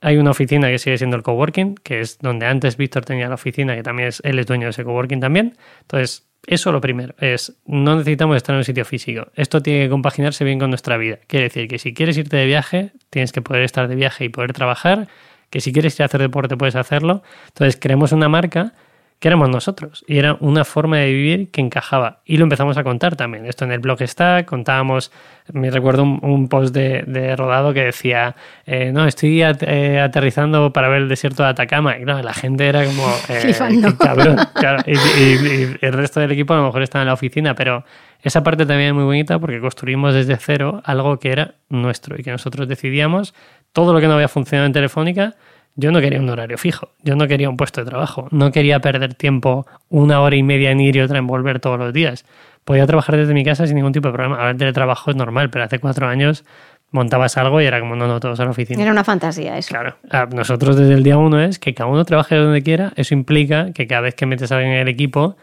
F: Hay una oficina que sigue siendo el coworking, que es donde antes Víctor tenía la oficina, que también es, él es dueño de ese coworking también. Entonces, eso lo primero, es no necesitamos estar en un sitio físico. Esto tiene que compaginarse bien con nuestra vida. Quiere decir que si quieres irte de viaje, tienes que poder estar de viaje y poder trabajar, que si quieres ir a hacer deporte, puedes hacerlo. Entonces, creemos una marca que éramos nosotros. Y era una forma de vivir que encajaba. Y lo empezamos a contar también. Esto en el blog está, contábamos, me recuerdo un, post de, rodado que decía, eh, no, estoy eh, aterrizando para ver el desierto de Atacama. Y no, la gente era como, eh, cabrón. Y, el resto del equipo a lo mejor estaba en la oficina, pero esa parte también es muy bonita porque construimos desde cero algo que era nuestro y que nosotros decidíamos. Todo lo que no había funcionado en Telefónica yo no quería un horario fijo, yo no quería un puesto de trabajo, no quería perder tiempo una hora y media en ir y otra en volver todos los días. Podía trabajar desde mi casa sin ningún tipo de problema. Ahora el teletrabajo es normal, pero hace cuatro años montabas algo y era como, no, no, todos a la oficina.
C: Era una fantasía eso.
F: Claro. Nosotros desde el día uno es que cada uno trabaje donde quiera. Eso implica que cada vez que metes a alguien en el equipo,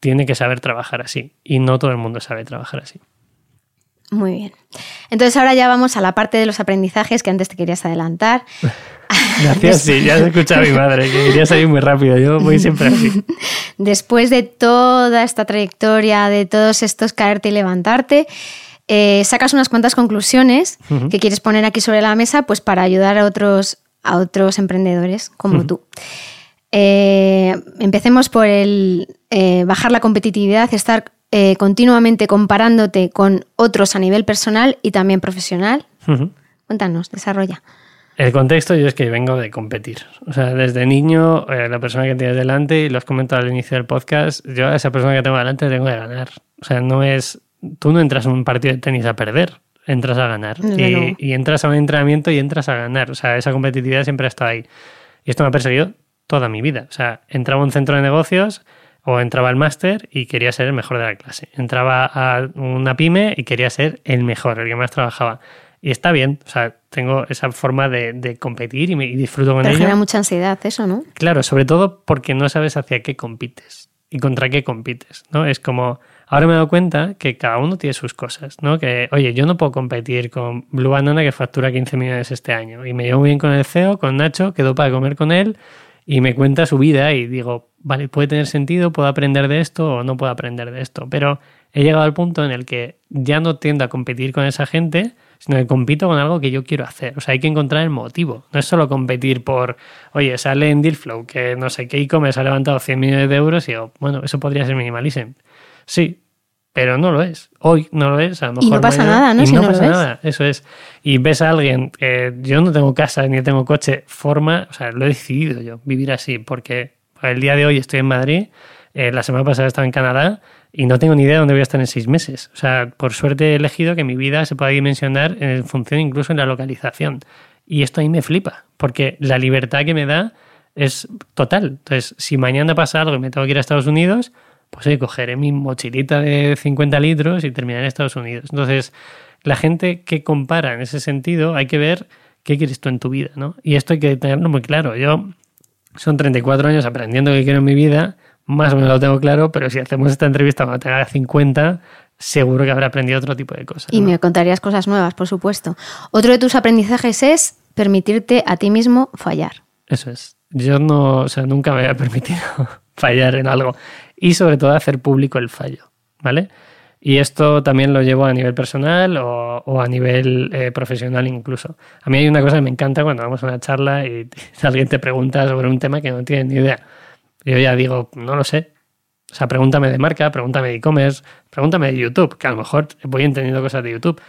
F: tiene que saber trabajar así. Y no todo el mundo sabe trabajar así.
C: Muy bien. Entonces ahora ya vamos a la parte de los aprendizajes que antes te querías adelantar.
F: Gracias, sí, ya se escucha a mi madre, que quería salir muy rápido, yo voy siempre así.
C: Después de toda esta trayectoria, de todos estos caerte y levantarte, eh, sacas unas cuantas conclusiones que quieres poner aquí sobre la mesa pues para ayudar a otros, a otros emprendedores como tú. Eh, empecemos por el eh, bajar la competitividad, estar continuamente comparándote con otros a nivel personal y también profesional. Cuéntanos, desarrolla.
F: El contexto yo es que vengo de competir. O sea, desde niño, eh, la persona que tienes delante, y lo has comentado al inicio del podcast, yo a esa persona que tengo delante tengo que ganar. O sea, no es. Tú no entras a un partido de tenis a perder, entras a ganar. Y, entras a un entrenamiento y entras a ganar. O sea, esa competitividad siempre ha estado ahí. Y esto me ha perseguido toda mi vida. O sea, entraba a un centro de negocios o entraba al máster y quería ser el mejor de la clase. Entraba a una pyme y quería ser el mejor, el que más trabajaba. Y está bien, o sea, tengo esa forma de, competir y, me, disfruto con Pero
C: genera mucha ansiedad eso, ¿no?
F: Claro, sobre todo porque no sabes hacia qué compites y contra qué compites, ¿no? Es como, ahora me he dado cuenta que cada uno tiene sus cosas, ¿no? Que, oye, yo no puedo competir con Blue Banana que factura 15 millones este año y me llevo bien con el CEO, con Nacho, quedo para comer con él y me cuenta su vida y digo, vale, puede tener sentido, puedo aprender de esto o no puedo aprender de esto, pero he llegado al punto en el que ya no tiendo a competir con esa gente, sino que compito con algo que yo quiero hacer. O sea, hay que encontrar el motivo. No es solo competir por, oye, sale en Dealflow que no sé qué e-commerce ha levantado 100 millones de euros y digo, bueno, eso podría ser minimalism. Sí, pero no lo es. Hoy no lo es, a lo mejor
C: Y no pasa
F: mañana-
C: nada, ¿no?
F: Y
C: Si
F: no,
C: no
F: pasa nada, eso es. Y ves a alguien que yo no tengo casa ni tengo coche, forma, o sea, lo he decidido yo, vivir así, porque el día de hoy estoy en Madrid, eh, la semana pasada estaba en Canadá y no tengo ni idea de dónde voy a estar en seis meses. O sea, por suerte he elegido que mi vida se pueda dimensionar en función incluso en la localización. Y esto a mí me flipa, porque la libertad que me da es total. Entonces, si mañana pasa algo y me tengo que ir a Estados Unidos, pues hoy cogeré mi mochilita de 50 litros y terminaré en Estados Unidos. Entonces, la gente que compara en ese sentido, hay que ver qué quieres tú en tu vida, ¿no? Y esto hay que tenerlo muy claro. Yo son 34 años aprendiendo qué quiero en mi vida, más o menos lo tengo claro, pero si hacemos esta entrevista cuando tenga 50, seguro que habrá aprendido otro tipo de cosas.
C: Y
F: ¿no?
C: me contarías cosas nuevas, por supuesto. Otro de tus aprendizajes es permitirte a ti mismo fallar.
F: Eso es. Yo no, o sea, nunca me había permitido fallar en algo. Y sobre todo hacer público el fallo, ¿vale? Y esto también lo llevo a nivel personal o, a nivel eh, profesional incluso. A mí hay una cosa que me encanta cuando vamos a una charla y alguien te pregunta sobre un tema que no tienes ni idea. Yo ya digo, no lo sé. O sea, pregúntame de marca, pregúntame de e-commerce, pregúntame de YouTube, que a lo mejor voy entendiendo cosas de YouTube,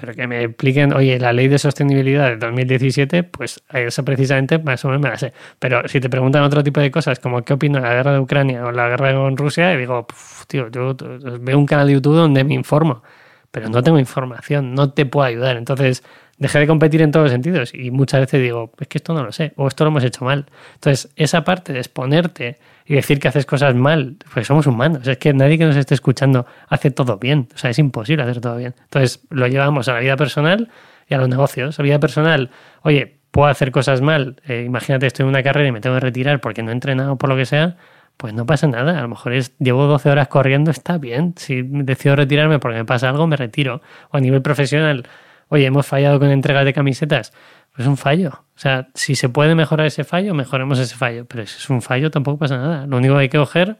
F: pero que me expliquen, oye, la ley de sostenibilidad de 2017, pues esa precisamente más o menos me la sé. Pero si te preguntan otro tipo de cosas, como qué opino de la guerra de Ucrania o la guerra con Rusia, y digo, "Puf, tío, yo t- veo un canal de YouTube donde me informo, pero no tengo información, no te puedo ayudar. Entonces, dejé de competir en todos los sentidos y muchas veces digo, es que esto no lo sé, o esto lo hemos hecho mal. Entonces, esa parte de exponerte y decir que haces cosas mal, pues somos humanos, es que nadie que nos esté escuchando hace todo bien, o sea, es imposible hacer todo bien. Entonces, lo llevamos a la vida personal y a los negocios. A la vida personal, oye, puedo hacer cosas mal, eh, imagínate, estoy en una carrera y me tengo que retirar porque no he entrenado por lo que sea, pues no pasa nada. A lo mejor es, llevo 12 horas corriendo, está bien. Si decido retirarme porque me pasa algo, me retiro. O a nivel profesional, oye, hemos fallado con entregas de camisetas, pues es un fallo. O sea, si se puede mejorar ese fallo, mejoremos ese fallo. Pero si es un fallo, tampoco pasa nada. Lo único que hay que coger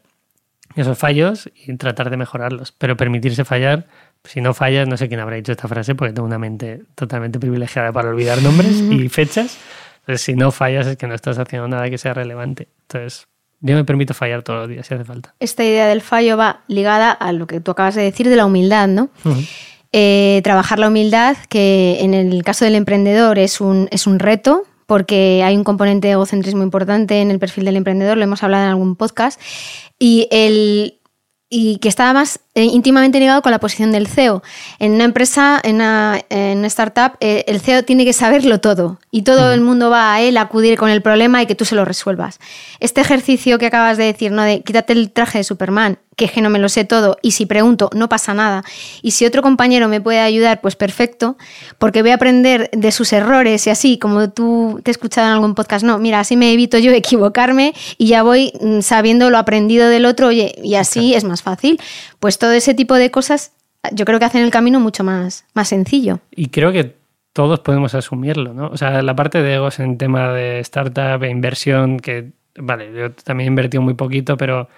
F: esos fallos y tratar de mejorarlos. Pero permitirse fallar, si no fallas, no sé quién habrá dicho esta frase, porque tengo una mente totalmente privilegiada para olvidar nombres y fechas. Entonces, si no fallas, es que no estás haciendo nada que sea relevante. Entonces, yo me permito fallar todos los días si hace falta.
C: Esta idea del fallo va ligada a lo que tú acabas de decir de la humildad, ¿no? Eh, trabajar la humildad, que en el caso del emprendedor es un, es un reto, porque hay un componente de egocentrismo importante en el perfil del emprendedor, lo hemos hablado en algún podcast, y, el, y que está más eh, íntimamente ligado con la posición del CEO. En una empresa, en una, en una startup, eh, el CEO tiene que saberlo todo y todo el mundo va a él a acudir con el problema y que tú se lo resuelvas. Este ejercicio que acabas de decir, ¿no? De quítate el traje de Superman, que es que no me lo sé todo y si pregunto no pasa nada. Y si otro compañero me puede ayudar, pues perfecto, porque voy a aprender de sus errores y así, como tú te he escuchado en algún podcast, no, mira, así me evito yo equivocarme y ya voy mm, sabiendo lo aprendido del otro, oye, y así es más fácil. Pues todo ese tipo de cosas yo creo que hacen el camino mucho más, más sencillo.
F: Y creo que todos podemos asumirlo, ¿no? O sea, la parte de egos en tema de startup e inversión, que, vale, yo también he invertido muy poquito, pero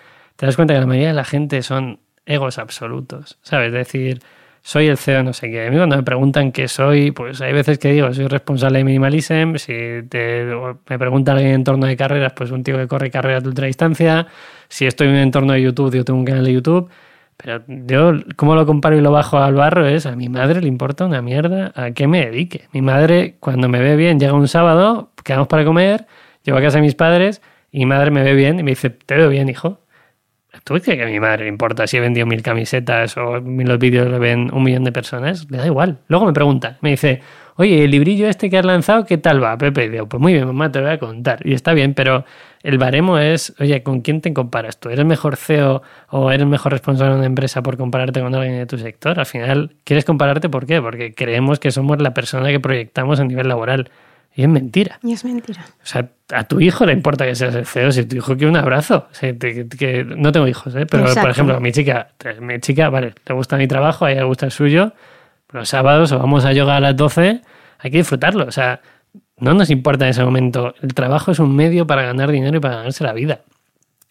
F: te das cuenta que la mayoría de la gente son egos absolutos, ¿sabes? Es decir, soy el CEO, no sé qué. A mí cuando me preguntan qué soy, pues hay veces que digo, soy responsable de Minimalism. Si me pregunta alguien en entorno de carreras, pues un tío que corre carreras de ultradistancia. Si estoy en un entorno de YouTube, yo tengo un canal de YouTube. Pero yo, ¿cómo lo comparo y lo bajo al barro? Es a mi madre le importa una mierda a qué me dedique. Mi madre, cuando me ve bien, llega un sábado, quedamos para comer, llevo a casa de mis padres y mi madre me ve bien y me dice, te veo bien, hijo. ¿Tú dices que a mi madre le importa si he vendido mil camisetas o los vídeos lo ven un millón de personas? Le da igual. Luego me pregunta, me dice, oye, el librillo este que has lanzado, ¿qué tal va, Pepe? Y digo, pues muy bien, mamá, te voy a contar. Y está bien, pero el baremo es, oye, ¿con quién te comparas tú? ¿Eres mejor CEO o eres mejor responsable de una empresa por compararte con alguien de tu sector? Al final, ¿quieres compararte por qué? Porque creemos que somos la persona que proyectamos a nivel laboral. Y es mentira.
C: Y es mentira.
F: O sea, a tu hijo le importa que seas el CEO si tu hijo quiere un abrazo. O sea, que, no tengo hijos, ¿eh? pero
C: Exacto.
F: por ejemplo, a mi chica, mi chica, vale, le gusta mi trabajo, a ella le gusta el suyo, los sábados o vamos a yoga a las 12, hay que disfrutarlo. O sea, no nos importa en ese momento. El trabajo es un medio para ganar dinero y para ganarse la vida.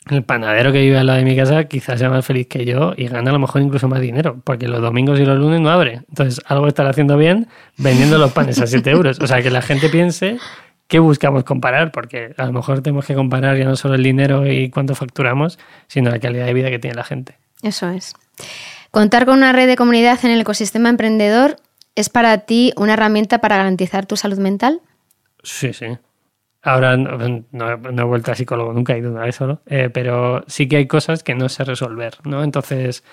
F: El panadero que vive al lado de mi casa quizás sea más feliz que yo y gana a lo mejor incluso más dinero, porque los domingos y los lunes no abre. Entonces, algo estará haciendo bien vendiendo los panes a 7 euros. O sea, que la gente piense qué buscamos comparar, porque a lo mejor tenemos que comparar ya no solo el dinero y cuánto facturamos, sino la calidad de vida que tiene la gente.
C: Eso es. ¿Contar con una red de comunidad en el ecosistema emprendedor es para ti una herramienta para garantizar tu salud mental?
F: Sí, sí. Ahora no, he vuelto a psicólogo nunca, he ido una vez solo, eh, pero sí que hay cosas que no sé resolver, ¿no? Entonces,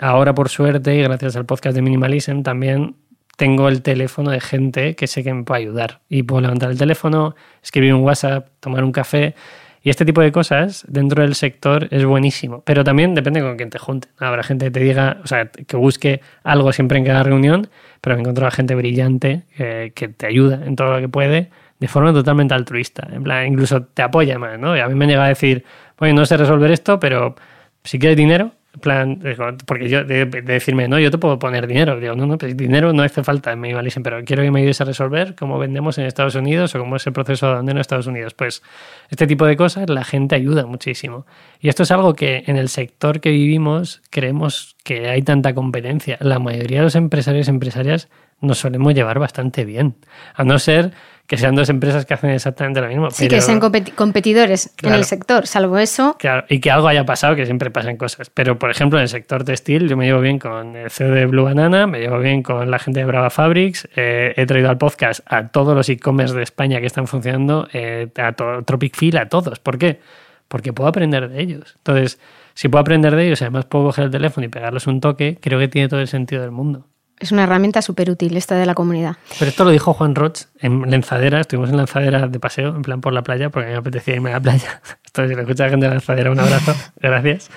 F: ahora por suerte y gracias al podcast de Minimalism también tengo el teléfono de gente que sé que me puede ayudar y puedo levantar el teléfono, escribir un WhatsApp, tomar un café y este tipo de cosas dentro del sector es buenísimo, pero también depende con quién te junte. Habrá gente que te diga, o sea, que busque algo siempre en cada reunión, pero me encuentro a gente brillante que te ayuda en todo lo que puede de forma totalmente altruista. En plan, incluso te apoya más, ¿no? Y a mí me llega a decir, bueno, no sé resolver esto, pero si quieres dinero, en plan, porque yo, de, decirme, no, yo te puedo poner dinero. Digo, no, no, pues dinero no hace falta en Minimalism, pero quiero que me ayudes a resolver cómo vendemos en Estados Unidos o cómo es el proceso de vender en Estados Unidos. Pues este tipo de cosas la gente ayuda muchísimo. Y esto es algo que en el sector que vivimos creemos que hay tanta competencia. La mayoría de los empresarios y empresarias nos solemos llevar bastante bien. A no ser que sean dos empresas que hacen exactamente lo mismo.
C: Sí, que sean competidores en el sector, salvo eso.
F: Claro, y que algo haya pasado, que siempre pasan cosas. Pero, por ejemplo, en el sector textil, yo me llevo bien con el CEO de Blue Banana, me llevo bien con la gente de Brava Fabrics, eh, he traído al podcast a todos los e-commerce de España que están funcionando, eh, a Tropic Feel, a todos. ¿Por qué? Porque puedo aprender de ellos. Entonces, si puedo aprender de ellos, además puedo coger el teléfono y pegarles un toque, creo que tiene todo el sentido del mundo.
C: Es una herramienta súper útil esta de la comunidad.
F: Pero esto lo dijo Juan Roch en Lanzadera. Estuvimos en Lanzadera de paseo, en plan por la playa, porque a mí me apetecía irme a la playa. Esto, si lo escucha gente de Lanzadera, un abrazo. Gracias.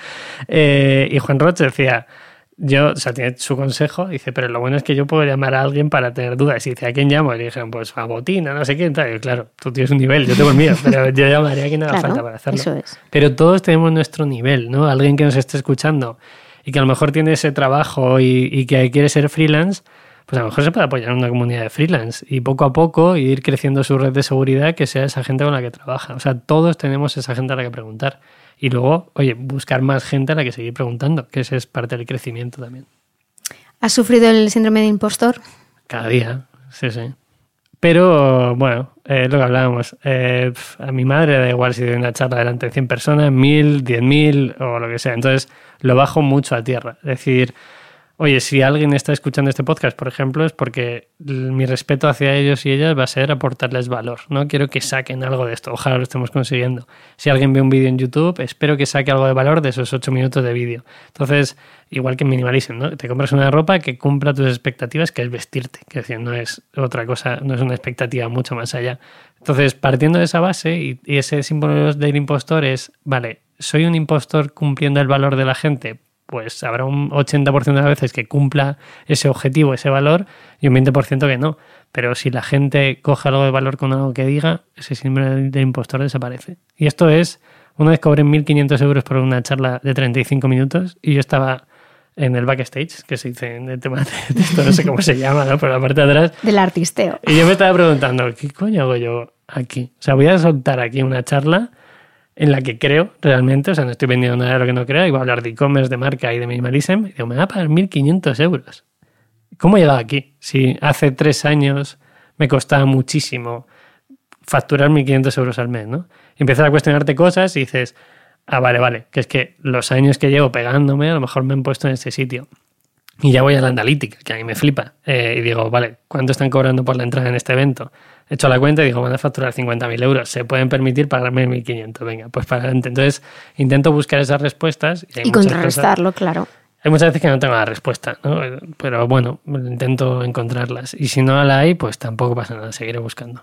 F: Eh, y Juan Roch decía, yo, o sea, tiene su consejo, dice, pero lo bueno es que yo puedo llamar a alguien para tener dudas. Y dice, ¿a quién llamo? Y le dijeron, pues a Botina, no sé quién. Tal. Y claro, tú tienes un nivel, yo tengo el mío, pero yo llamaría a quien haga falta para hacerlo.
C: Eso es.
F: Pero todos tenemos nuestro nivel, ¿no? Alguien que nos esté escuchando y que a lo mejor tiene ese trabajo y, y que quiere ser freelance pues a lo mejor se puede apoyar en una comunidad de freelance y poco a poco ir creciendo su red de seguridad que sea esa gente con la que trabaja. O sea, todos tenemos esa gente a la que preguntar. Y luego, oye, buscar más gente a la que seguir preguntando, que ese es parte del crecimiento también.
C: ¿Has sufrido el síndrome de impostor?
F: Cada día, sí, sí. Pero bueno, es lo que hablábamos. Eh, a mi madre da igual si doy una charla delante de 100 personas, 1000, 10.000 o lo que sea. Entonces lo bajo mucho a tierra. Es decir, Oye, si alguien está escuchando este podcast, por ejemplo, es porque mi respeto hacia ellos y ellas va a ser aportarles valor. No quiero que saquen algo de esto. Ojalá lo estemos consiguiendo. Si alguien ve un vídeo en YouTube, espero que saque algo de valor de esos ocho minutos de vídeo. Entonces, igual que en Minimalism, ¿no? Te compras una ropa que cumpla tus expectativas, que es vestirte. Que decir, no es otra cosa, no es una expectativa mucho más allá. Entonces, partiendo de esa base y, y ese símbolo del impostor es, vale, ¿soy un impostor cumpliendo el valor de la gente? Pues habrá un 80% de las veces que cumpla ese objetivo, ese valor, y un 20% que no. Pero si la gente coge algo de valor con algo que diga, ese síndrome de impostor desaparece. Y esto es, una vez cobré 1.500 euros por una charla de 35 minutos y yo estaba en el backstage, que se dice en el tema de esto, no sé cómo se llama, ¿no? Pero la parte de atrás.
C: Del artisteo.
F: Y yo me estaba preguntando, ¿qué coño hago yo aquí? O sea, voy a soltar aquí una charla en la que creo realmente, o sea, no estoy vendiendo nada de lo que no creo, voy a hablar de e-commerce, de marca y de minimalism, y digo, me va a pagar 1.500 euros. ¿Cómo he llegado aquí? Si hace tres años me costaba muchísimo facturar 1.500 euros al mes, ¿no? Empiezas a cuestionarte cosas y dices, ah, vale, vale, que es que los años que llevo pegándome a lo mejor me han puesto en ese sitio. Y ya voy a la analítica, que a mí me flipa. Eh, y digo, vale, ¿cuánto están cobrando por la entrada en este evento? He hecho la cuenta y digo, van a facturar 50.000 euros. Se pueden permitir pagarme 1.500. Venga, pues para adelante. Entonces, intento buscar esas respuestas.
C: Y, contrarrestarlo, claro.
F: Hay muchas veces que no tengo la respuesta, ¿no? pero bueno, intento encontrarlas. Y si no la hay, pues tampoco pasa nada, seguiré buscando.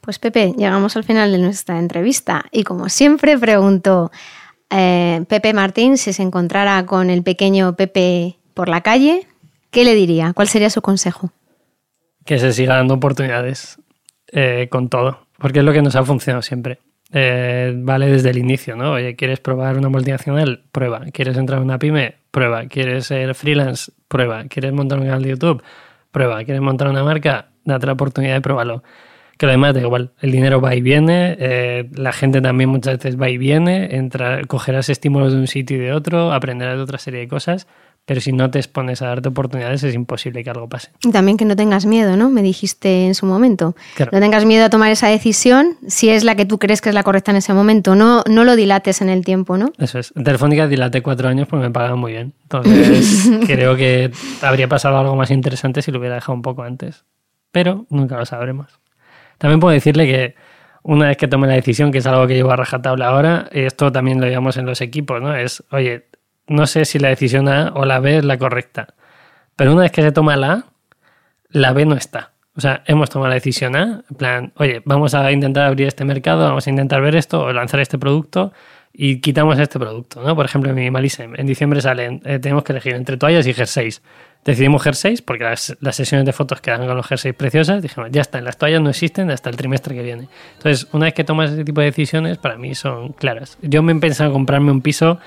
C: Pues Pepe, llegamos al final de nuestra entrevista y como siempre pregunto, eh, Pepe Martín, si se encontrara con el pequeño Pepe por la calle, ¿qué le diría? ¿Cuál sería su consejo?
F: Que se siga dando oportunidades. Eh, con todo, porque es lo que nos ha funcionado siempre. Eh, vale desde el inicio, ¿no? Oye, ¿quieres probar una multinacional? Prueba. ¿Quieres entrar en una pyme? Prueba. ¿Quieres ser freelance? Prueba. ¿Quieres montar un canal de YouTube? Prueba. ¿Quieres montar una marca? Date la oportunidad de probarlo. Que lo demás da igual. El dinero va y viene, eh, la gente también muchas veces va y viene, entra, cogerás estímulos de un sitio y de otro, aprenderás de otra serie de cosas, Pero si no te expones a darte oportunidades, es imposible que algo pase.
C: Y también que no tengas miedo, ¿no? Me dijiste en su momento.
F: Claro.
C: No tengas miedo a tomar esa decisión si es la que tú crees que es la correcta en ese momento. No, no lo dilates en el tiempo, ¿no?
F: Eso es. En Telefónica dilaté cuatro años porque me pagaban muy bien. Entonces, creo que habría pasado algo más interesante si lo hubiera dejado un poco antes. Pero nunca lo sabremos. También puedo decirle que una vez que tome la decisión, que es algo que llevo a rajatabla ahora, esto también lo llevamos en los equipos, ¿no? Es, oye, no sé si la decisión A o la B es la correcta. Pero una vez que se toma la A, la B no está. O sea, hemos tomado la decisión A, en plan, oye, vamos a intentar abrir este mercado, vamos a intentar ver esto o lanzar este producto y quitamos este producto, ¿no? Por ejemplo, en Minimalism, en diciembre salen, eh, tenemos que elegir entre toallas y jerseys. Decidimos jerseys porque las, las sesiones de fotos quedan con los jerseys preciosas. Dijimos, ya está, las toallas no existen hasta el trimestre que viene. Entonces, una vez que tomas ese tipo de decisiones, para mí son claras. Yo me he pensado en comprarme un piso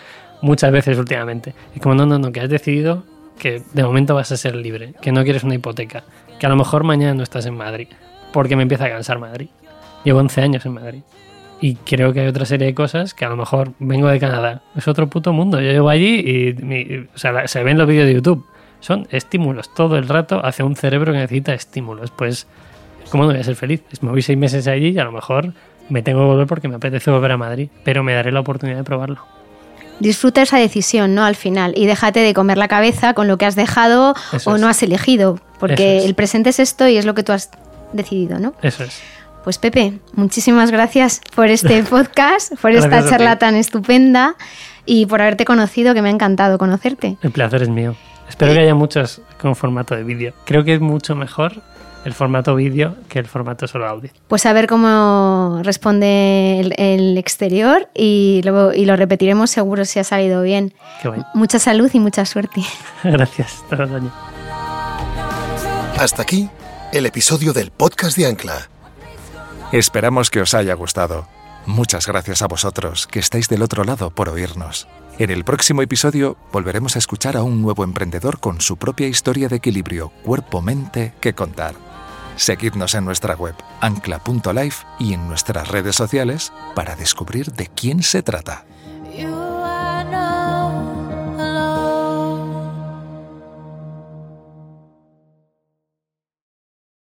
F: muchas veces últimamente. Y como, no, no, no, que has decidido que de momento vas a ser libre, que no quieres una hipoteca, que a lo mejor mañana no estás en Madrid, porque me empieza a cansar Madrid. Llevo 11 años en Madrid. Y creo que hay otra serie de cosas que a lo mejor vengo de Canadá. Es otro puto mundo. Yo llevo allí y mi- o sea, se ven los vídeos de YouTube. Son estímulos todo el rato hacia un cerebro que necesita estímulos. Pues, ¿cómo no voy a ser feliz? Me voy seis meses allí y a lo mejor me tengo que volver porque me apetece volver a Madrid. Pero me daré la oportunidad de probarlo.
C: Disfruta esa decisión, ¿no? Al final. Y déjate de comer la cabeza con lo que has dejado
F: Eso
C: o
F: es.
C: no has elegido. Porque
F: es.
C: el presente es esto y es lo que tú has decidido, ¿no?
F: Eso es.
C: Pues Pepe, muchísimas gracias por este podcast, por esta charla tan estupenda y por haberte conocido, que me ha encantado conocerte.
F: El placer es mío. Espero que haya muchos con formato de vídeo. Creo que es mucho mejor el formato vídeo que el formato solo audio.
C: Pues a ver cómo responde el, el exterior y lo, y lo repetiremos seguro si ha salido bien.
F: Qué bueno.
C: Mucha salud y mucha suerte.
F: Gracias. Todo el año.
A: Hasta aquí el episodio del podcast de Ancla.
B: Esperamos que os haya gustado. Muchas gracias a vosotros que estáis del otro lado por oírnos. En el próximo episodio volveremos a escuchar a un nuevo emprendedor con su propia historia de equilibrio cuerpo-mente que contar. Seguidnos en nuestra web ancla.life y en nuestras redes sociales para descubrir de quién se trata.